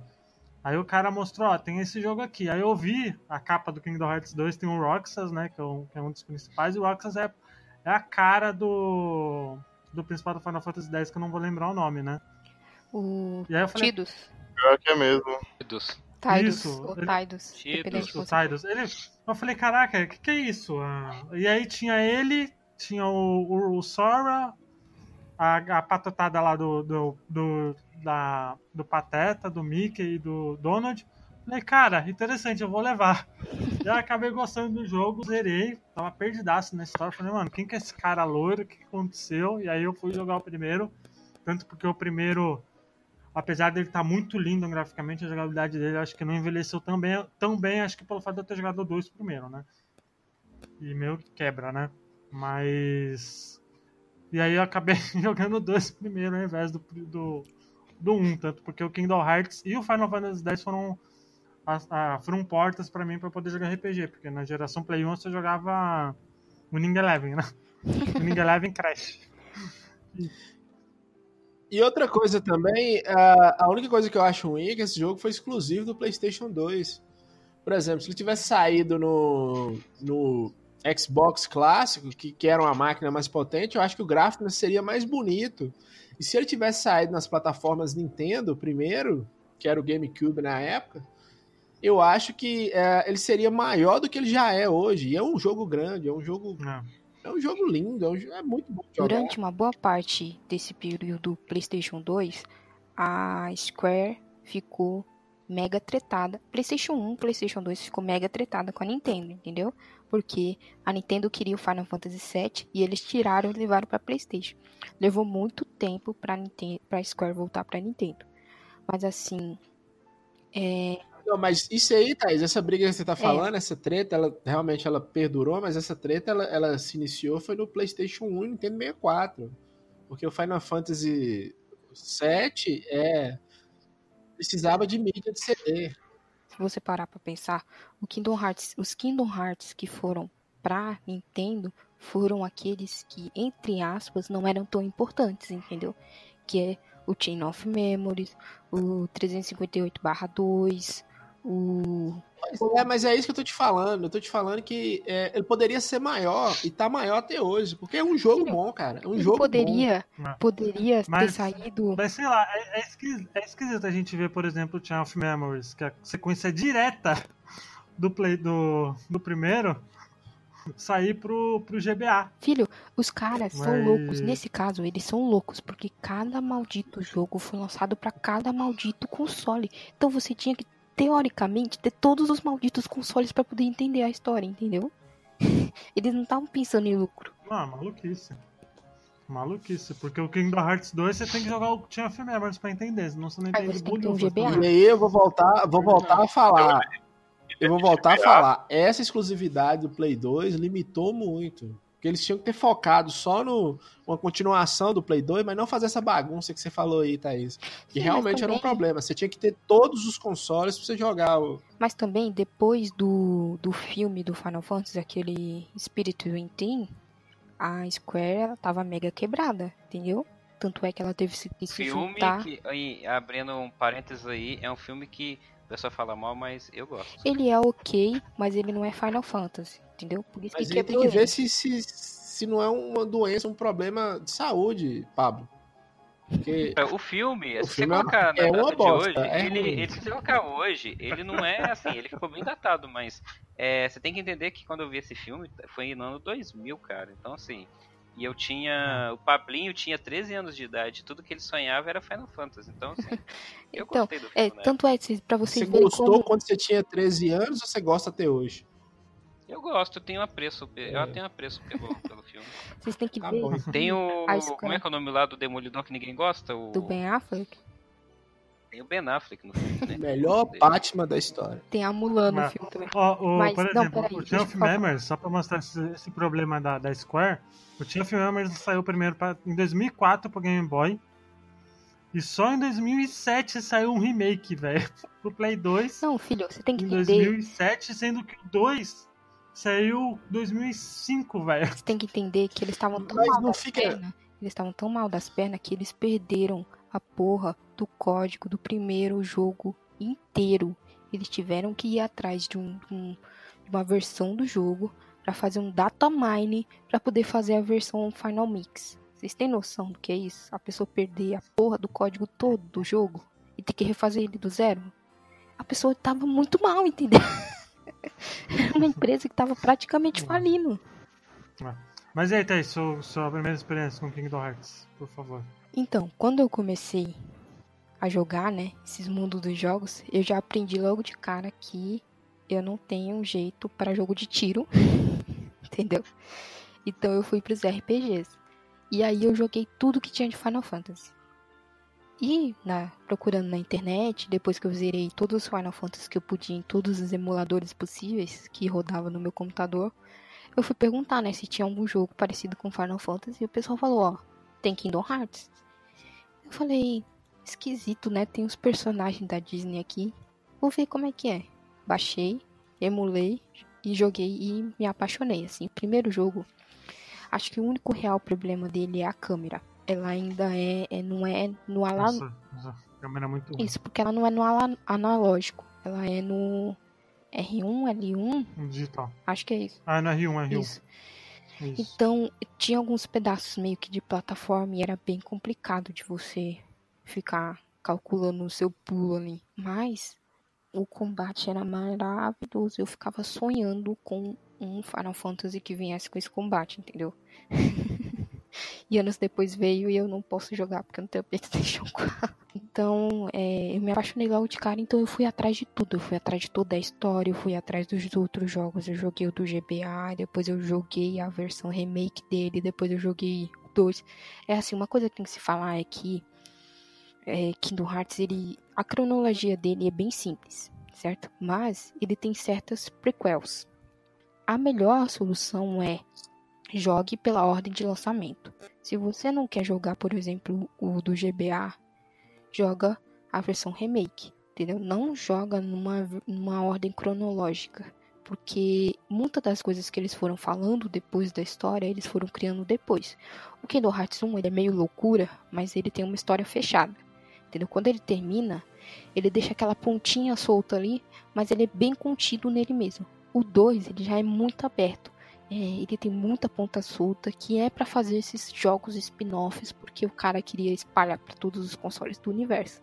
Aí o cara mostrou, ó, tem esse jogo aqui. Aí eu vi a capa do Kingdom Hearts 2, tem o Roxas, né? Que é um, que é um dos principais. E o Roxas é, é a cara do, do principal do Final Fantasy X, que eu não vou lembrar o nome, né? O E aí eu falei, Tidus. Pior que é mesmo. Tidus. Isso, Tidus. Tidus, Isso, o como você- Tidus. Ele, eu falei, caraca, o que, que é isso? Ah, e aí tinha ele, tinha o, o, o Sora, a, a patotada lá do, do, do, da, do Pateta, do Mickey e do Donald. Falei, cara, interessante, eu vou levar. Eu acabei gostando do jogo, zerei, tava perdidaço na história. Falei, mano, quem que é esse cara loiro? O que aconteceu? E aí eu fui jogar o primeiro. Tanto porque o primeiro, apesar dele estar muito lindo graficamente, a jogabilidade dele acho que não envelheceu tão bem, tão bem acho que pelo fato de eu ter jogado 2 primeiro, né? E meio que quebra, né? Mas. E aí eu acabei jogando 2 primeiro ao invés do, do, do 1, tanto porque o Kingdom Hearts e o Final Fantasy X foram, ah, foram portas pra mim pra poder jogar RPG, porque na geração Play 1 você jogava Winning Eleven, né? Winning Eleven Crash. E outra coisa também, a, a única coisa que eu acho ruim é que esse jogo foi exclusivo do PlayStation 2. Por exemplo, se ele tivesse saído no, no Xbox clássico, que, que era uma máquina mais potente, eu acho que o gráfico seria mais bonito. E se ele tivesse saído nas plataformas Nintendo primeiro, que era o GameCube na época, eu acho que é, ele seria maior do que ele já é hoje. E é um jogo grande, é um jogo, Não. é um jogo lindo, é, um é muito bom de jogar. Durante uma boa parte desse período do PlayStation 2, a Square ficou mega tretada. PlayStation 1, PlayStation 2 ficou mega tretada com a Nintendo, entendeu? Porque a Nintendo queria o Final Fantasy VII e eles tiraram e levaram para PlayStation. Levou muito tempo para Nintendo, para Square voltar para Nintendo. Mas assim, é, Não, mas isso aí, Thaís, essa briga que você É. tá falando, essa treta, ela realmente ela perdurou, mas essa treta ela, ela se iniciou foi no PlayStation 1 e Nintendo 64. Porque o Final Fantasy VII é, precisava de mídia de CD. se você parar pra pensar, o Kingdom Hearts, os Kingdom Hearts que foram pra Nintendo foram aqueles que, entre aspas, não eram tão importantes, entendeu? Que é o Chain of Memories, o 358/2, o Mas é, mas é isso que eu tô te falando. Eu tô te falando que é, ele poderia ser maior e tá maior até hoje. Porque é um jogo bom, cara. É um ele jogo poderia, bom. poderia ter Mas- saído Mas sei lá, é, é, esquisito, é esquisito a gente ver, por exemplo, o Chain of Memories, que é a sequência direta do Play do, do primeiro sair pro, pro GBA. Filho, os caras são Mas- loucos. Nesse caso, eles são loucos, porque cada maldito jogo foi lançado pra cada maldito console. Então você tinha que, teoricamente, ter todos os malditos consoles pra poder entender a história, entendeu? Eles não estavam pensando em lucro. Ah, maluquice. Maluquice, porque o Kingdom Hearts 2 você tem que jogar o Chain of Memories pra entender, senão você não entende que ter um GBA. E aí eu vou voltar, vou voltar a falar. Eu vou voltar a falar. Essa exclusividade do Play 2 limitou muito. Porque eles tinham que ter focado só no uma continuação do Play 2, mas não fazer essa bagunça que você falou aí, Thaís. Que Sim, realmente era um problema. Você tinha que ter todos os consoles pra você jogar o. Mas também, depois do, do filme do Final Fantasy, aquele Spirit Within, a Square ela tava mega quebrada, entendeu? Tanto é que ela teve que se Filme juntar. que, aí, abrindo um parênteses aí, é um filme que o pessoal fala mal, mas eu gosto. Ele é ok, mas ele não é Final Fantasy, entendeu? Por isso Mas que tem que ver se, se, se não é uma doença, um problema de saúde, Pablo. Porque É, O filme, O se filme você é- colocar na é data uma de bosta, hoje, é ele, ele- se você colocar hoje, ele não é assim, ele ficou bem datado, mas é, você tem que entender que quando eu vi esse filme, foi no ano 2000, cara. Então, assim, e eu tinha. O Pablinho tinha 13 anos de idade, tudo que ele sonhava era Final Fantasy. Então, assim, eu Então, gostei do É, filme, né? tanto é, pra vocês você verem gostou como... quando você tinha 13 anos ou você gosta até hoje? Eu gosto, eu tenho apreço, pe- É. eu tenho apreço pelo, pelo filme. Vocês têm que Tá ver bom. Tem o. Como é que é o nome lá do Demolidor que ninguém gosta? O, do Ben Affleck. Tem o Ben Affleck no filme, né? Melhor Batman da história. Tem a Mulan no Mas- filme também. Ó, o, Mas, por não, exemplo, peraí, o eu falar. Memories, só pra mostrar esse, esse problema da, da Square, o of Memories saiu primeiro pra, em 2004 pro Game Boy, e só em 2007 saiu um remake, velho, pro Play 2, Não, filho, você tem que em entender. 2007, sendo que o 2 saiu em 2005, velho. Você tem que entender que eles estavam tão Mas mal não das fica- pernas. Eles estavam tão mal das pernas que eles perderam a porra do código do primeiro jogo inteiro. Eles tiveram que ir atrás de, um, de um- de uma versão do jogo pra fazer um data mine pra poder fazer a versão Final Mix. Vocês têm noção do que é isso? A pessoa perder a porra do código todo do jogo e ter que refazer ele do zero? A pessoa tava muito mal, entendeu? Era uma empresa que tava praticamente falindo. Mas e aí, Thaís, sua, sua primeira experiência com Kingdom Hearts, por favor. Então, quando eu comecei a jogar, né, esses mundos dos jogos, eu já aprendi logo de cara que eu não tenho um jeito para jogo de tiro, entendeu? Então eu fui pros RPGs. E aí eu joguei tudo que tinha de Final Fantasy. E na, procurando na internet, depois que eu zerei todos os Final Fantasy que eu podia em todos os emuladores possíveis que rodava no meu computador, eu fui perguntar, né, se tinha algum jogo parecido com Final Fantasy, e o pessoal falou, ó, tem Kingdom Hearts. Eu falei, esquisito, né? Tem os personagens da Disney aqui. Vou ver como é que é. Baixei, emulei e joguei e me apaixonei, assim. Primeiro jogo, acho que o único real problema dele é a câmera. Ela ainda é, é- não é no ala... Nossa, essa câmera é muito ruim. Isso, porque ela não é no ala- analógico. Ela é no R1, L1, Digital. acho que é isso. Ah, no R1, R1. Isso. Isso. Então, tinha alguns pedaços meio que de plataforma e era bem complicado de você ficar calculando o seu pulo ali. Mas o combate era maravilhoso. Eu ficava sonhando com um Final Fantasy que viesse com esse combate, entendeu? e anos depois veio e eu não posso jogar porque eu não tenho PlayStation 4. Então, é, eu me apaixonei logo de cara, então eu fui atrás de tudo. Eu fui atrás de toda a história, eu fui atrás dos outros jogos. Eu joguei o do GBA, depois eu joguei a versão remake dele, depois eu joguei 2. É assim, uma coisa que tem que se falar é que é, Kingdom Hearts, ele, a cronologia dele é bem simples, certo? Mas ele tem certas prequels. A melhor solução é jogue pela ordem de lançamento. Se você não quer jogar, por exemplo, o do GBA, joga a versão remake, entendeu? Não joga numa, numa ordem cronológica, porque muitas das coisas que eles foram falando depois da história, eles foram criando depois. O Kingdom Hearts 1, ele é meio loucura, mas ele tem uma história fechada, entendeu? Quando ele termina, ele deixa aquela pontinha solta ali, mas ele é bem contido nele mesmo. O 2, ele já é muito aberto. É, ele tem muita ponta solta que é pra fazer esses jogos spin-offs porque o cara queria espalhar pra todos os consoles do universo.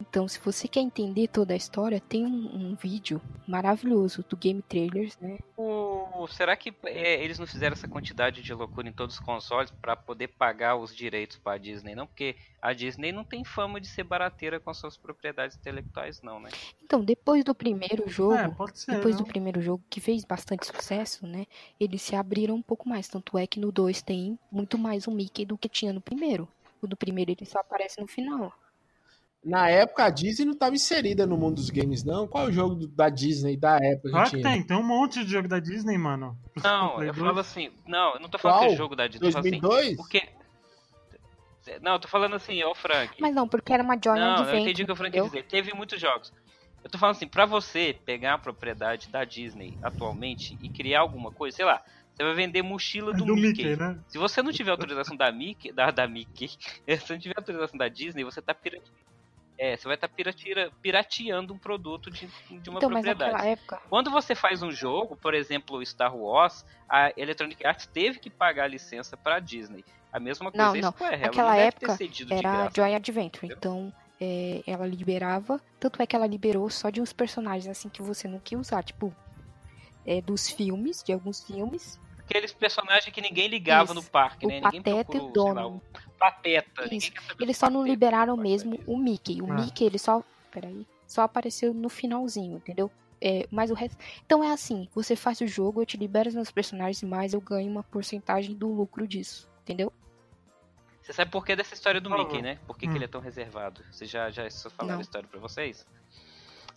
Então, se você quer entender toda a história, tem um, um vídeo maravilhoso do Game Trailers, né? O... Será que é, eles não fizeram essa quantidade de loucura em todos os consoles para poder pagar os direitos para a Disney? Não, porque a Disney não tem fama de ser barateira com suas propriedades intelectuais, não, né? Então, depois do primeiro jogo, É, pode ser. depois do não? primeiro jogo que fez bastante sucesso, né? Eles se abriram um pouco mais. Tanto é que no 2 tem muito mais o Mickey do que tinha no primeiro. O do primeiro ele só aparece no final. Na época, a Disney não estava inserida no mundo dos games, não. Qual é o jogo do- da Disney da época que Claro que tinha? tem, tem um monte de jogo da Disney, mano. Não, eu falo assim. Não, eu não tô falando que Qual? é jogo da Disney. Eu falo assim, 2002? porque. Não, eu tô falando assim, ó, Frank. Mas não, porque era uma Joy Não, Adventure. eu entendi o que o Frank quis entendeu? dizer. Teve muitos jogos. Eu tô falando assim, pra você pegar a propriedade da Disney atualmente e criar alguma coisa, sei lá, você vai vender mochila É do, do Mickey. Mickey, né? Se você não tiver autorização da Mickey, da, da Mickey, se você não tiver autorização da Disney, você tá pirateando. É, você vai estar tá pirateando um produto de, de uma Então, mas propriedade. naquela época, Quando você faz um jogo, por exemplo, Star Wars, a Electronic Arts teve que pagar a licença pra Disney. A mesma coisa Não, é não. Square, ela Naquela não deve época, ter cedido de era graça. Joy Adventure. Então, é, ela liberava. Tanto é que ela liberou só de uns personagens assim que você não quer usar. Tipo, é, dos filmes, de alguns filmes. Aqueles personagens que ninguém ligava Isso. no parque, O né? Ninguém Pateta e procurou, o sei lá, o Pateta. Isso. Ninguém Eles só não Pateta, liberaram mesmo o Mickey. O Ah. Mickey, ele só. Peraí. Só apareceu no finalzinho, entendeu? É, mas o resto. Então é assim: você faz o jogo, eu te libero os meus personagens, mas eu ganho uma porcentagem do lucro disso, entendeu? Você sabe por que dessa história do Mickey, né? Por que, Hum. que ele é tão reservado? Você já, já só falaram a história pra vocês?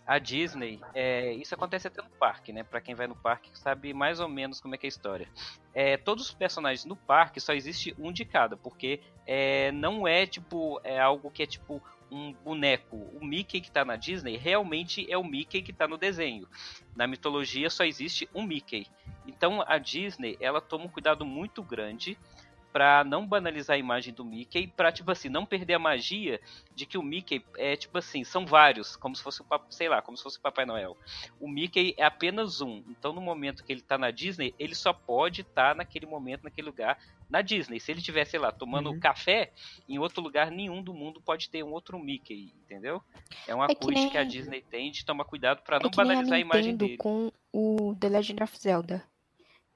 A Disney, é, isso acontece até no parque, né? Pra quem vai no parque sabe mais ou menos como é que é a história. É, todos os personagens no parque só existe um de cada, porque é, não é tipo é algo que é tipo um boneco. O Mickey que tá na Disney realmente é o Mickey que tá no desenho. Na mitologia só existe um Mickey. Então a Disney, ela toma um cuidado muito grande pra não banalizar a imagem do Mickey, pra, tipo assim, não perder a magia de que o Mickey é, tipo assim, são vários, como se fosse o, sei lá, como se fosse o Papai Noel. O Mickey é apenas um, então no momento que ele tá na Disney, ele só pode estar naquele momento, naquele lugar, na Disney. Se ele estiver, sei lá, tomando Uhum. café, em outro lugar nenhum do mundo pode ter um outro Mickey, entendeu? É uma É que coisa nem- que a Disney tem de tomar cuidado pra não é que nem a banalizar a imagem dele. com o The Legend of Zelda.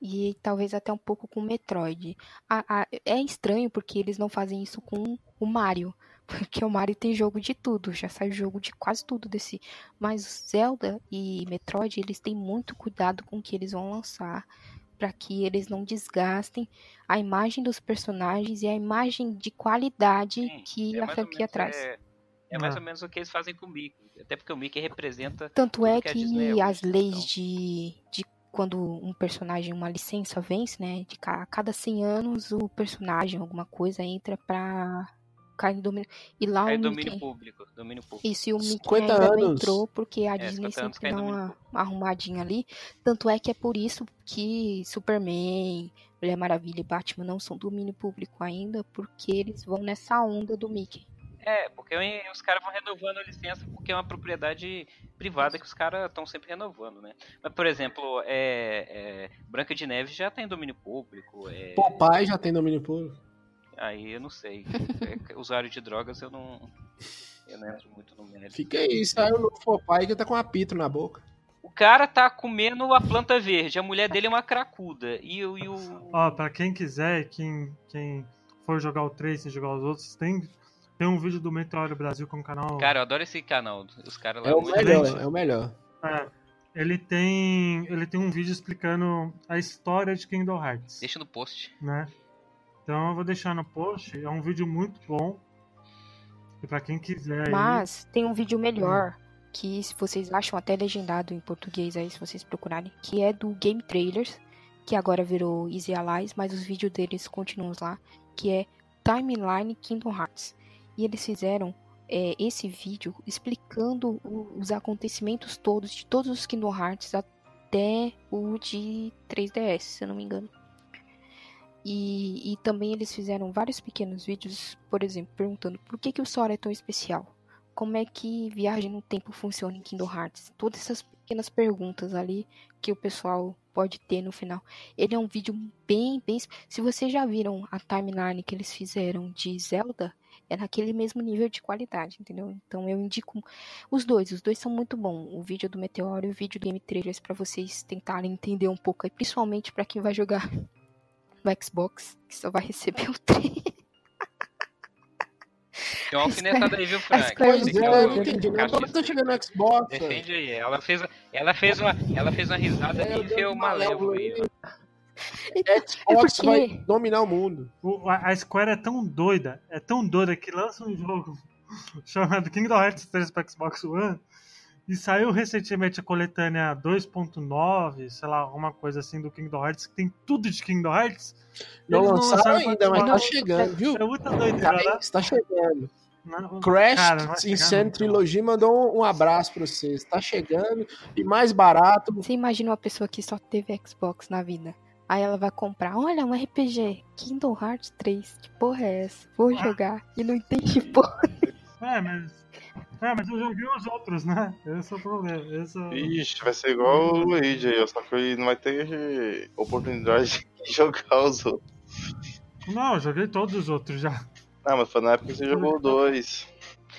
E talvez até um pouco com o Metroid. A- a- é estranho porque eles não fazem isso com o Mario. Porque o Mario tem jogo de tudo, já sai jogo de quase tudo desse. Mas o Zelda e Metroid, eles têm muito cuidado com o que eles vão lançar. Pra que eles não desgastem a imagem dos personagens e a imagem de qualidade Sim, que é a franquia traz. É, é mais Ah. ou menos o que eles fazem com o Mickey. Até porque o Mickey representa Tanto é que a Disney é que as hoje, leis então. de, de quando um personagem, uma licença vence, né? De a cada 100 anos o personagem, alguma coisa, entra pra cair em domínio. E lá É o domínio Mickey. público. Domínio público. Isso, e o Mickey 50 ainda não anos. entrou porque a É, Disney 50 anos sempre dá uma, público. uma arrumadinha ali. Tanto é que é por isso que Superman, Mulher Maravilha e Batman não são domínio público ainda, porque eles vão nessa onda do Mickey. É, porque os caras vão renovando a licença porque é uma propriedade privada que os caras estão sempre renovando, né? Mas, por exemplo, é, é, Branca de Neve já tem domínio público. É, Popeye já tem domínio público. aí eu não sei. É, usuário de drogas eu não. Eu não entro muito no mérito. Fica aí, saiu no Popeye que tá com apito na boca. O cara tá comendo a planta verde, a mulher dele é uma cracuda. E, o- e o. Ó, pra quem quiser, quem, quem for jogar o 3 sem jogar os outros, tem, tem um vídeo do Meteoro Brasil com o canal. Cara, eu adoro esse canal. Os caras lá É o muito melhor, é o melhor. É, ele tem. Ele tem um vídeo explicando a história de Kingdom Hearts. Deixa no post. né? Então eu vou deixar no post. É um vídeo muito bom. E pra quem quiser aí. Mas tem um vídeo melhor que se vocês acham até legendado em português aí, se vocês procurarem, que é do Game Trailers, que agora virou Easy Allies, mas os vídeos deles continuam lá, que é Timeline Kingdom Hearts. E eles fizeram é, esse vídeo explicando os acontecimentos todos de todos os Kingdom Hearts até o de 3DS, se eu não me engano. E, e também eles fizeram vários pequenos vídeos, por exemplo, perguntando por que, que o Sora é tão especial. Como é que viagem no tempo funciona em Kingdom Hearts? Todas essas pequenas perguntas ali que o pessoal pode ter no final. Ele é um vídeo bem, bem. Se vocês já viram a timeline que eles fizeram de Zelda, é naquele mesmo nível de qualidade, entendeu? Então eu indico os dois, os dois são muito bons. O vídeo do Meteoro e o vídeo do Game Trailers para vocês tentarem entender um pouco, aí, principalmente para quem vai jogar no Xbox, que só vai receber o trem. Tem uma alfinetada aí, viu, Frank? Pois é, que eu entendi. tá chegando no Xbox. Defende aí. Ela fez, ela fez, uma, ela fez uma risada É, e enfiou ó. Xbox porque- vai dominar o mundo. O- a a Square é tão doida, é tão doida que lança um jogo chamado Kingdom Hearts 3 para Xbox One e saiu recentemente a coletânea 2.9, sei lá, alguma coisa assim do Kingdom Hearts, que tem tudo de Kingdom Hearts. Não Eles lançaram pra ainda, mas tá Xbox. chegando, viu? É muita doideira, né? Está chegando. Não- Crash cara, Insane. Trilogy mandou um, um abraço pra vocês. Tá chegando e mais barato. Você imagina uma pessoa que só teve Xbox na vida. Aí ela vai comprar, olha, um RPG, Kingdom Hearts 3. Que porra é essa? Vou Ah. jogar. E não entende porra. É, mas. É, mas eu joguei os outros, né? Esse é o problema. Esse é. Ixi, vai ser igual o Luigi aí, ó, só que ele não vai ter oportunidade de jogar os outros. Não, eu joguei todos os outros já. Não, mas foi na época que você jogou dois.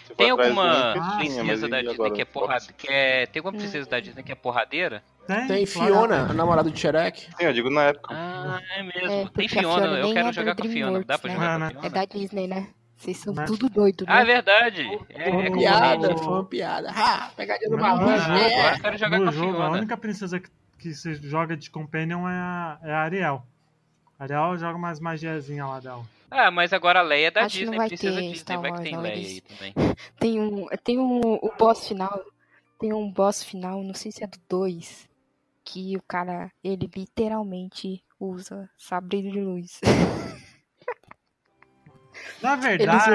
Você Tem alguma Ah, princesa da Disney agora? que é porrada, que é, tem alguma princesa da Disney que é porradeira? Tem, Tem Fiona, a namorada do Shrek. Sim, eu digo na época. Ah, é mesmo. É, tem porque a Fiona, Fiona eu quero é jogar com a Fiona. Dá pra DreamWorks, jogar né? com a É Fiona? da Disney, né? Vocês são Mas- tudo doido, Ah, é né? verdade. É, é. Piada, foi uma piada. Ah, pegadinha do maluco. Ah, é. eu quero jogar com a jogo, a Fiona. única princesa que, que se joga de Companion é a, é a Ariel. A Ariel joga umas magiazinhas lá dela. Ah, mas agora a Leia é da Acho Disney, vai princesa ter Disney. Star Vai que tem não, Leia eles- aí também. Tem um. Tem um. O boss final. Tem um boss final, não sei se é do 2. Que o cara, ele literalmente usa sabre de luz. Na verdade,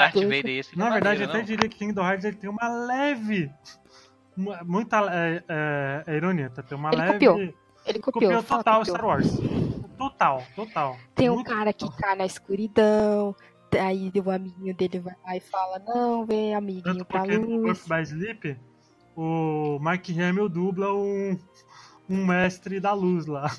na verdade, eu até diria que Kingdom Hearts ele tem uma leve. mu- Muita é, é, é ironia, tá? Tem uma Ele leve. copiou. Ele copiou, Copiou total copiou. Star Wars. Total, total. Tem um cara que total. tá na escuridão. Aí o amiguinho dele vai lá e fala: Não, vem, amiguinho, Tanto pra porque no luz. Birth by Sleep, o Mark Hamill dubla um, um mestre da luz lá.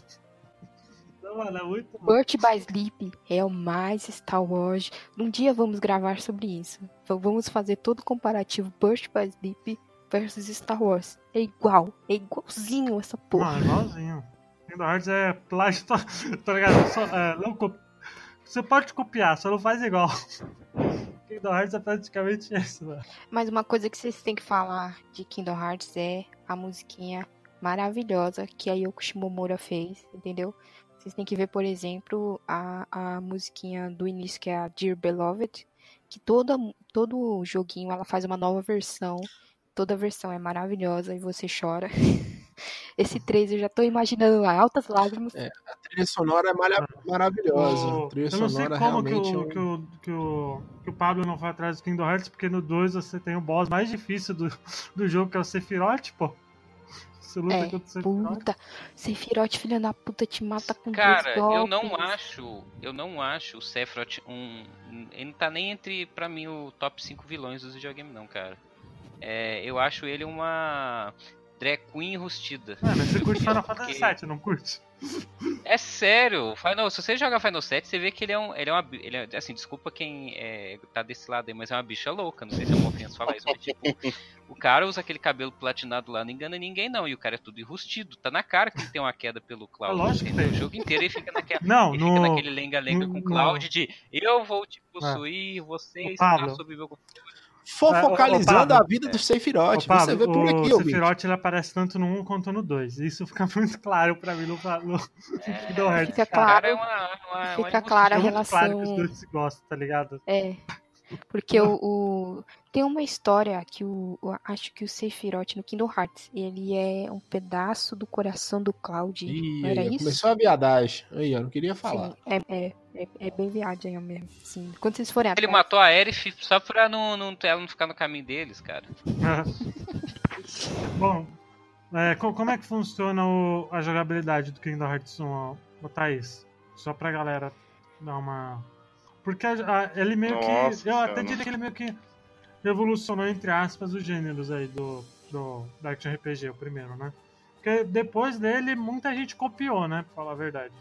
Então, mano, é muito bom. Burt by Sleep é o mais Star Wars. Um dia vamos gravar sobre isso. Vamos fazer todo o comparativo Burt by Sleep versus Star Wars. É igual, é igualzinho essa porra. Mano, igualzinho. Kingdom Hearts é plágio, tá, tá ligado? Só, é, não Você pode copiar, só não faz igual. Kingdom Hearts é praticamente isso, mano. Mas uma coisa que vocês têm que falar de Kingdom Hearts é a musiquinha maravilhosa que a Yoko Shimomura fez, entendeu? Vocês têm que ver, por exemplo, a, a musiquinha do início, que é a Dear Beloved, que toda, todo joguinho ela faz uma nova versão. Toda versão é maravilhosa e você chora. Esse 3 eu já tô imaginando lá, altas lágrimas. A trilha sonora é maravilhosa. O- A trilha eu não sei sonora como que realmente é o, um- que, o, que, o, que o Pablo não foi atrás do Kingdom Hearts, porque no 2 você tem o boss mais difícil do, do jogo, que é o Sephiroth, pô. Você luta É, contra o Sephiroth. Puta, Sephiroth, filha da puta, te mata com Cara, dois eu não acho, eu não acho o Sephiroth um, ele não tá nem entre pra mim o top 5 vilões dos videogames não, cara. É, eu acho ele uma queen enrustida. É, mas você curte Final Fantasy VII, não curte? É sério, Final, se você joga Final 7, você vê que ele é um, ele é uma, ele é, assim, desculpa quem é, tá desse lado aí, mas é uma bicha louca, não sei se é uma ofensa falar isso, mas tipo, o cara usa aquele cabelo platinado lá, não engana ninguém não, e o cara é tudo enrustido, tá na cara que ele tem uma queda pelo Cloud, É lógico que o jogo inteiro ele fica naquela, Não, ele fica no... naquele lenga-lenga com o Cloud de eu vou te possuir, você está sob meu Fofocalizando Pablo, a vida do Sephiroth. Ô, Pablo, Você vê por o aqui, ouvinte. Sephiroth ele aparece tanto no 1 quanto no 2. Isso fica muito claro pra mim no, no Kingdom Hearts. Fica O claro, é uma, uma, uma fica clara a É muito claro que os relação. dois se gostam, tá ligado? É. Porque o, o- tem uma história que o, o- acho que o Sephiroth no Kingdom Hearts, ele é um pedaço do coração do Cloud. Ih, não era isso? começou a viadagem. Aí, eu não queria falar. Sim, é, é, é, é bem viagem mesmo. Sim. Quando vocês forem Ele atrás, matou a Aerith só pra não, não, ela não ficar no caminho deles, cara. Bom, é, co- como é que funciona o- a jogabilidade do Kingdom Hearts 1, ó, ô Thaís? Só pra galera dar uma. Porque a- a- ele meio que. Nossa Eu até diria que ele meio que revolucionou, entre aspas, os gêneros aí do, do, do Action RPG, o primeiro, né? Porque depois dele, muita gente copiou, né? Pra falar a verdade.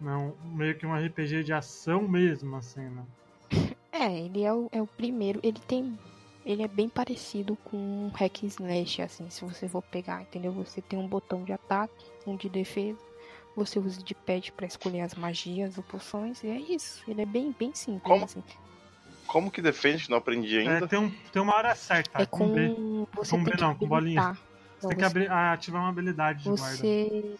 Não, meio que um RPG de ação mesmo, assim, né? É, ele é o, é o primeiro. Ele tem. Ele é bem parecido com um hack and slash, assim, se você for pegar, entendeu? Você tem um botão de ataque, um de defesa. Você usa de pad pra escolher as magias ou poções. E é isso. Ele é bem, bem simples, Como? assim. Como que defende? Não aprendi É, ainda. tem, um, tem uma hora certa. É com. B. Você Com tem B que não, com bolinha. Você Então, tem que abrir, ah, ativar uma habilidade de guarda. Você.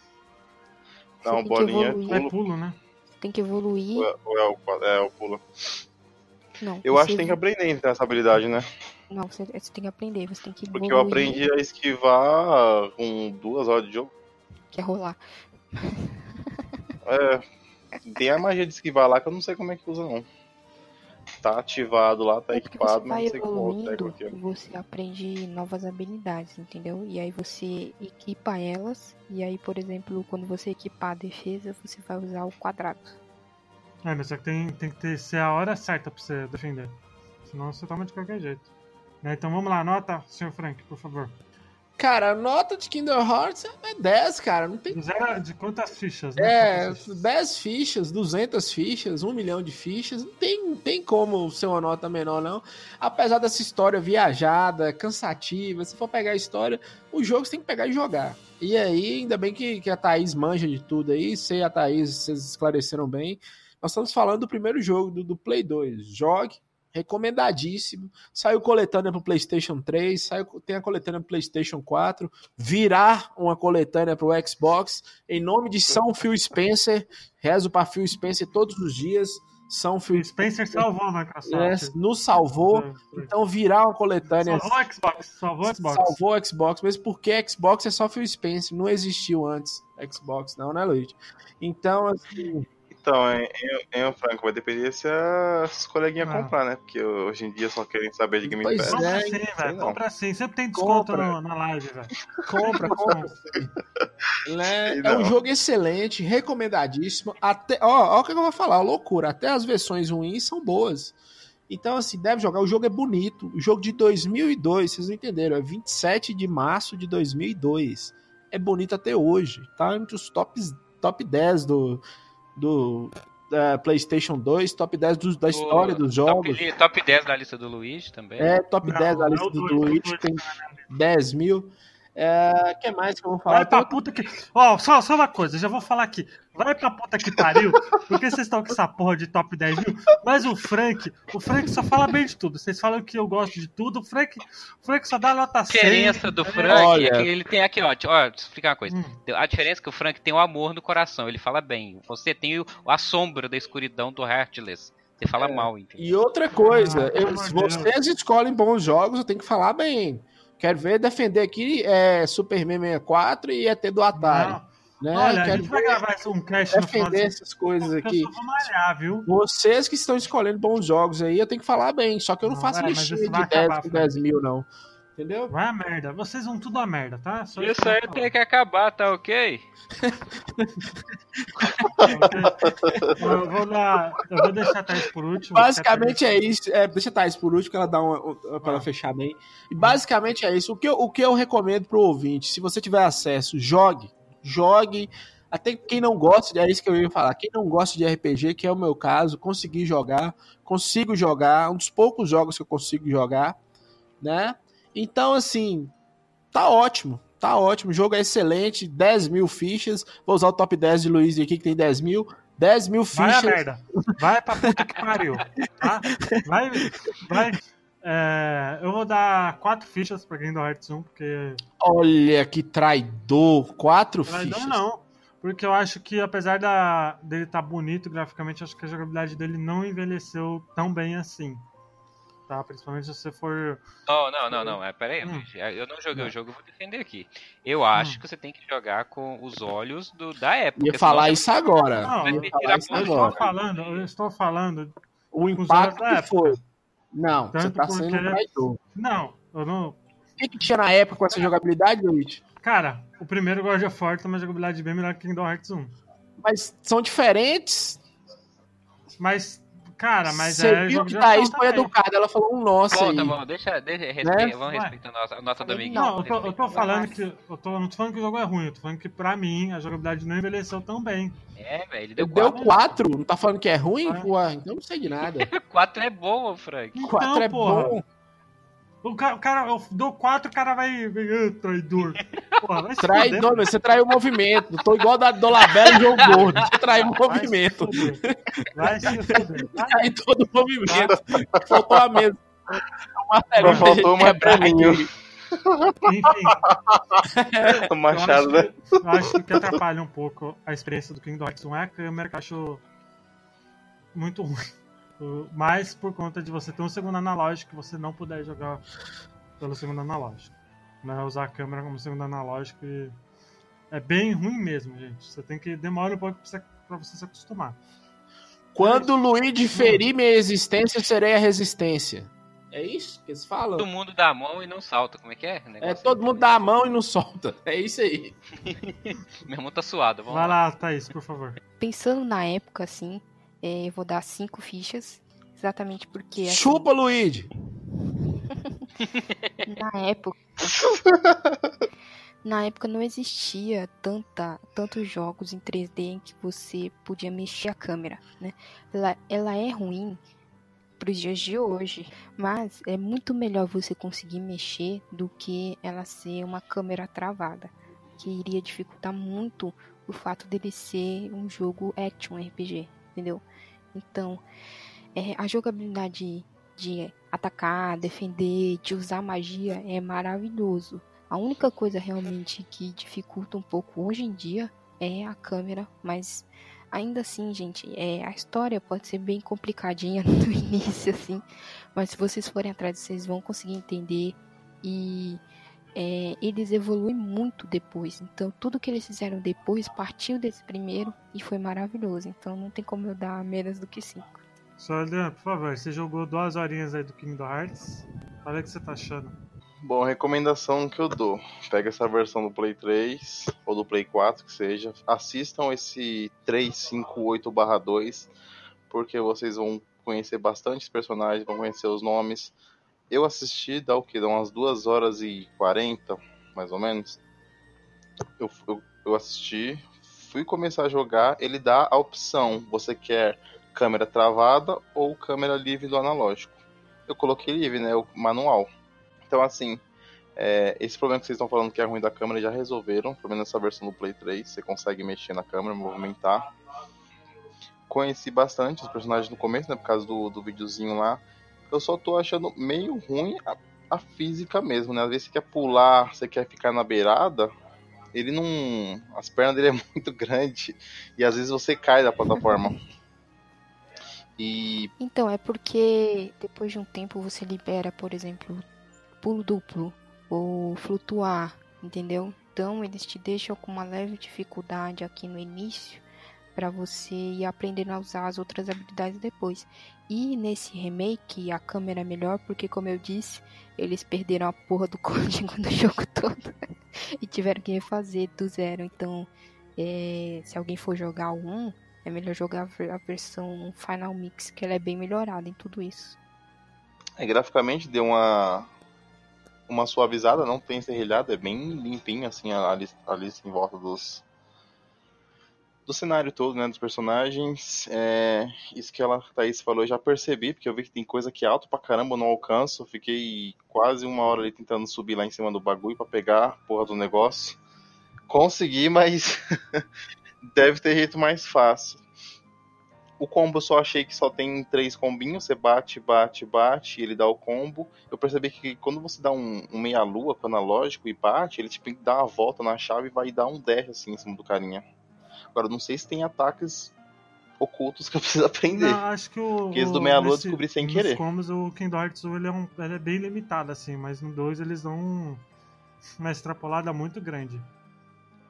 Não, você tem que bolinha é evoluir. É pulo. né? Tem que evoluir. Ou é, ou é o, é o pulo. Não. Eu acho que tem que aprender a ter essa habilidade, né? Não, você, você tem que aprender. Você tem que Porque evoluir. eu aprendi a esquivar com duas horas de jogo. Que é rolar. É. Tem a magia de esquivar lá que eu não sei como é que usa, não. Tá ativado lá, tá É equipado, você mas vai não sei como aqui. e você aprende novas habilidades, entendeu? E aí você equipa elas. E aí, por exemplo, quando você equipar a defesa, você vai usar o quadrado. É, mas só que tem, tem que ter, ser a hora certa pra você defender. Senão você toma de qualquer jeito. Né, Então vamos lá, anota, Sr. Frank, por favor. Cara, a nota de Kingdom Hearts é 10, cara. Não tem. De, zero, de quantas fichas? né? É, Quantas fichas? 10 fichas, 200 fichas, 1 milhão de fichas. Não tem, não tem como ser uma nota menor, não. Apesar dessa história viajada, cansativa, se for pegar a história, o jogo você tem que pegar e jogar. E aí, ainda bem que, que a Thaís manja de tudo aí. Sei a Thaís, vocês esclareceram bem. Nós estamos falando do primeiro jogo, do, do Play 2. Jogue, recomendadíssimo. Saiu coletânea pro PlayStation 3, saiu, tem a coletânea pro PlayStation 4. Virar uma coletânea pro Xbox. Em nome de São Phil Spencer, rezo para Phil Spencer todos os dias. São Phil O Spencer salvou a Microsoft. Spencer nos salvou. É, foi. Então, virar uma coletânea. Salvou o Xbox, salvou o Xbox. Salvou o Xbox, mesmo porque Xbox é só Phil Spencer, não existiu antes Xbox, não, né, Luiz? Então, assim, Então, em, em, em Franco, vai depender se as coleguinhas Ah. comprar, né? Porque hoje em dia só querem saber de Game Pois Pass. é. Compra sim, velho. Compra sim. Sempre tem desconto Compra. no- na live, velho. compra, compra. né? É um jogo excelente, recomendadíssimo. Até, ó, ó o que eu vou falar, loucura. Até as versões ruins são boas. Então, assim, deve jogar. O jogo é bonito. O jogo de 2002, vocês não entenderam. É 27 de março de 2002. É bonito até hoje. Tá entre os tops, top 10 do, do da PlayStation 2, top 10 dos- da história dos jogos. Top, top 10 da lista do Luigi também. É, top Não, 10 da lista é o do dois, Luigi, é o tem 10 mil. É, que mais que eu vou falar? Vai pra Tem puta que. Ó, só, só uma coisa, já vou falar aqui. Vai pra puta que pariu, porque vocês estão com essa porra de top 10 mil. Mas o Frank, o Frank só fala bem de tudo. Vocês falam que eu gosto de tudo. O Frank, o Frank só dá nota A 100. diferença do Frank Olha. é que ele tem aqui, ó. ó deixa eu explicar uma coisa. Hum. A diferença é que o Frank tem o amor no coração, ele fala bem. Você tem o, a sombra da escuridão do Heartless. Você fala mal, entendeu? E outra coisa, Ah, eu- vocês escolhem bons jogos, eu tenho que falar bem. Quero ver defender aqui é, Superman 64 e ET do Atari. Não. Né? Olha, a Quero gente vai gravar um cast no defender de essas coisas Eu aqui. malhar, viu? Vocês que estão escolhendo bons jogos aí, eu tenho que falar bem. Só que eu não Não, faço é, listinha isso de vai 10 acabar, com Fran. 10 mil, não. Entendeu? Vai a merda. Vocês vão tudo a merda, tá? Só Isso aí tem que acabar, tá ok? Eu vou dar. Eu vou deixar a Thaís por último. Basicamente é isso. É, deixa a Thais por último, que ela dá uma, uma- pra ela Ah. fechar bem. E basicamente é isso. O que, eu, o que eu recomendo pro ouvinte, se você tiver acesso, jogue. Jogue. Até quem não gosta, é isso que eu ia falar. Quem não gosta de RPG, que é o meu caso, consegui jogar, consigo jogar, um dos poucos jogos que eu consigo jogar, né? Então, assim, tá ótimo. Tá ótimo, o jogo é excelente, 10 mil fichas. Vou usar o top 10 de Luiz aqui, que tem 10 mil. 10 mil Vai a fichas. merda. Vai pra puta que pariu. Tá? Vai. vai é, eu vou dar quatro fichas pra Kingdom Hearts 1, porque. Olha que traidor. Quatro Traidor fichas. não. Porque eu acho que, apesar da, dele estar bonito graficamente, acho que a jogabilidade dele não envelheceu tão bem assim. Tá? Principalmente se você for. Não, não, não, não. É, pera aí, Hum. Eu não joguei Não. o jogo, eu vou defender aqui. Eu acho Hum. que você tem que jogar com os olhos do, da época. Ia falar você isso agora. Não, eu- falar isso ponto. estou agora. falando, eu estou falando. O impacto da que foi. época. Não, você Tanto tá sendo um porque- traidor. Não, eu não. O que, que tinha na época com essa jogabilidade, Luiz? Cara, o primeiro God of War tem uma jogabilidade bem melhor que Kingdom Hearts 1. Mas são diferentes. Mas Cara, mas Você é viu que Thaís foi educada, ela falou um nossa Bom, aí. tá bom, deixa, deixa respeita, vamos Ué. respeitar a nota, a nota do Falei amiguinho. não. Eu tô, eu tô falando que. Eu tô, não tô falando que o jogo é ruim, eu tô falando que pra mim a jogabilidade não envelheceu tão bem. É, velho, ele deu Deu 4. 4, não tá falando que é ruim? Ah. Ué, então não sei de nada. 4 é bom, ô, Frank. Então, 4 é porra. bom. O cara, o cara eu dou 4, o cara vai. "Ah, traidor. Porra, vai Traidor, meu, você traiu o movimento. Tô igual da Dolabella em jogo gordo. Você traiu o movimento. Vai se fuder. Vai. Traiu todo o movimento. Faltou a mesa. Não faltou o pra aqui. Enfim, O Machado, eu né? acho, que, eu acho que atrapalha um pouco a experiência do Kingdom Hearts 1 é a câmera que eu acho muito ruim. Mais por conta de você ter um segundo analógico que você não puder jogar pelo segundo analógico. Né? Usar a câmera como segundo analógico e é bem ruim mesmo, gente. Você tem que demora um pouco pra você, se acostumar. Quando o Luigi ferir minha existência, eu serei a resistência. É isso que eles falam? Todo mundo dá a mão e não salta. Como é que é? É, todo mundo dá a mão e não solta. É isso aí. Meu irmão tá suado. Vamos Vai lá. lá, Thaís, por favor. Pensando na época, assim, é, eu vou dar cinco fichas. Exatamente porque assim, Chupa, Luigi. na época. na época não existia tanta, tantos jogos em 3D em que você podia mexer a câmera, né? Ela, ela é ruim para os dias de hoje, mas é muito melhor você conseguir mexer do que ela ser uma câmera travada, que iria dificultar muito o fato dele ser um jogo action RPG, entendeu? Então, é, a jogabilidade de atacar, defender, de usar magia é maravilhoso. A única coisa realmente que dificulta um pouco hoje em dia é a câmera, mas ainda assim, gente, é, a história pode ser bem complicadinha no início, assim, mas se vocês forem atrás, vocês vão conseguir entender e é, eles evoluem muito depois. Então, tudo que eles fizeram depois partiu desse primeiro e foi maravilhoso. Então, não tem como eu dar menos do que cinco. Só, Adriano, por favor, você jogou duas horinhas aí do Kingdom Hearts. Olha o que você tá achando. Bom, recomendação que eu dou: pega essa versão do Play 3 ou do Play 4, que seja, assistam esse 358/2, porque vocês vão conhecer bastante personagens, vão conhecer os nomes. Eu assisti, dá o que? Dá umas 2 horas e 40, mais ou menos. Eu, eu, eu assisti, fui começar a jogar. Ele dá a opção: você quer câmera travada ou câmera livre do analógico. Eu coloquei livre, né? O manual. Então, assim, é, esse problema que vocês estão falando que é ruim da câmera já resolveram, pelo menos nessa versão do Play 3. Você consegue mexer na câmera, movimentar. Conheci bastante os personagens no começo, né? Por causa do, do videozinho lá. Eu só tô achando meio ruim a, a física mesmo, né? Às vezes você quer pular, você quer ficar na beirada. Ele não. As pernas dele é muito grande. E às vezes você cai da plataforma. E Então, é porque depois de um tempo você libera, por exemplo, pulo duplo ou flutuar, entendeu? Então, eles te deixam com uma leve dificuldade aqui no início para você ir aprendendo a usar as outras habilidades depois. E nesse remake a câmera é melhor porque, como eu disse, eles perderam a porra do código do jogo todo e tiveram que refazer do zero. Então, é, se alguém for jogar o 1, é melhor jogar a ver- a versão Final Mix, que ela é bem melhorada em tudo isso. É, graficamente deu uma uma suavizada, não tem serrilhado, é bem limpinho assim a, a lista em volta dos do cenário todo, né, dos personagens. É, isso que ela Thaís falou, eu já percebi, porque eu vi que tem coisa que é alto pra caramba, eu não alcanço. Fiquei quase uma hora ali tentando subir lá em cima do bagulho pra pegar a porra do negócio. Consegui, mas deve ter jeito mais fácil. O combo eu só achei que só tem três combinhos, você bate, bate, bate, ele dá o combo. Eu percebi que quando você dá um, um meia-lua com analógico e bate, ele tipo, dá uma volta na chave e vai dar um dash assim em cima do carinha. Agora, não sei se tem ataques ocultos que eu preciso aprender. Não, acho que o. Porque esse do o- meia-lua eu descobri sem nos querer. combos, o Kingdom Hearts 1 ele é, um, ele é bem limitado, assim, mas no 2 eles dão um- uma extrapolada muito grande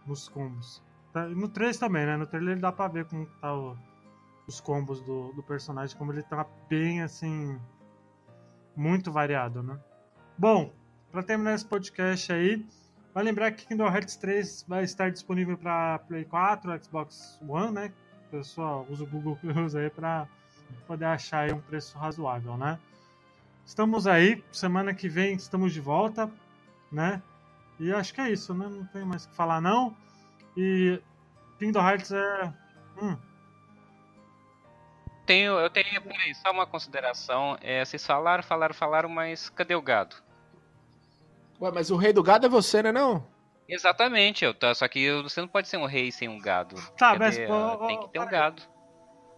nos combos. Tá, No 3 também, né? No trailer dá pra ver como tá o- os combos do, do personagem, como ele tá bem, assim, muito variado, né? Bom, pra terminar esse podcast aí, vai lembrar que Kingdom Hearts 3 vai estar disponível para Play 4, Xbox One, né? Pessoal usa o Google Cruise aí pra poder achar aí um preço razoável, né? Estamos aí, semana que vem estamos de volta, né? E acho que é isso, né? Não tem mais o que falar, não. E Kingdom Hearts é. Hum, Tenho, eu tenho por aí só uma consideração. É, vocês falaram, falaram, falaram, mas cadê o gado? Ué, mas o rei do gado é você, né não? Exatamente, eu tá, só que você não pode ser um rei sem um gado. Tá, Cadê? mas, ó, ó, Tem que ter um gado.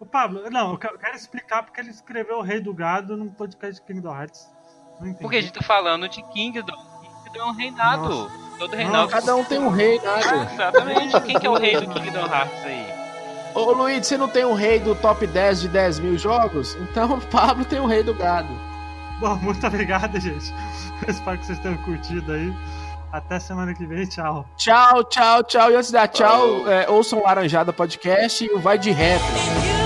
O Pablo, não, eu que- eu quero explicar porque ele escreveu o Rei do Gado num podcast de Kingdom Hearts. Não. Porque a gente tá falando de Kingdom. Kingdom é um reinado. Todo reinado. Cada um tem um rei, nada. Exatamente. Quem que é o rei do Kingdom Hearts aí? Ô Luiz, você não tem um rei do top 10 de 10 mil jogos? Então o Pablo tem o rei do gado. Bom, muito obrigado, gente. Espero que vocês tenham curtido aí. Até semana que vem, tchau. Tchau, tchau, tchau. E antes de dar tchau, é, ouçam o Laranjada Podcast e o Vai de Retro. You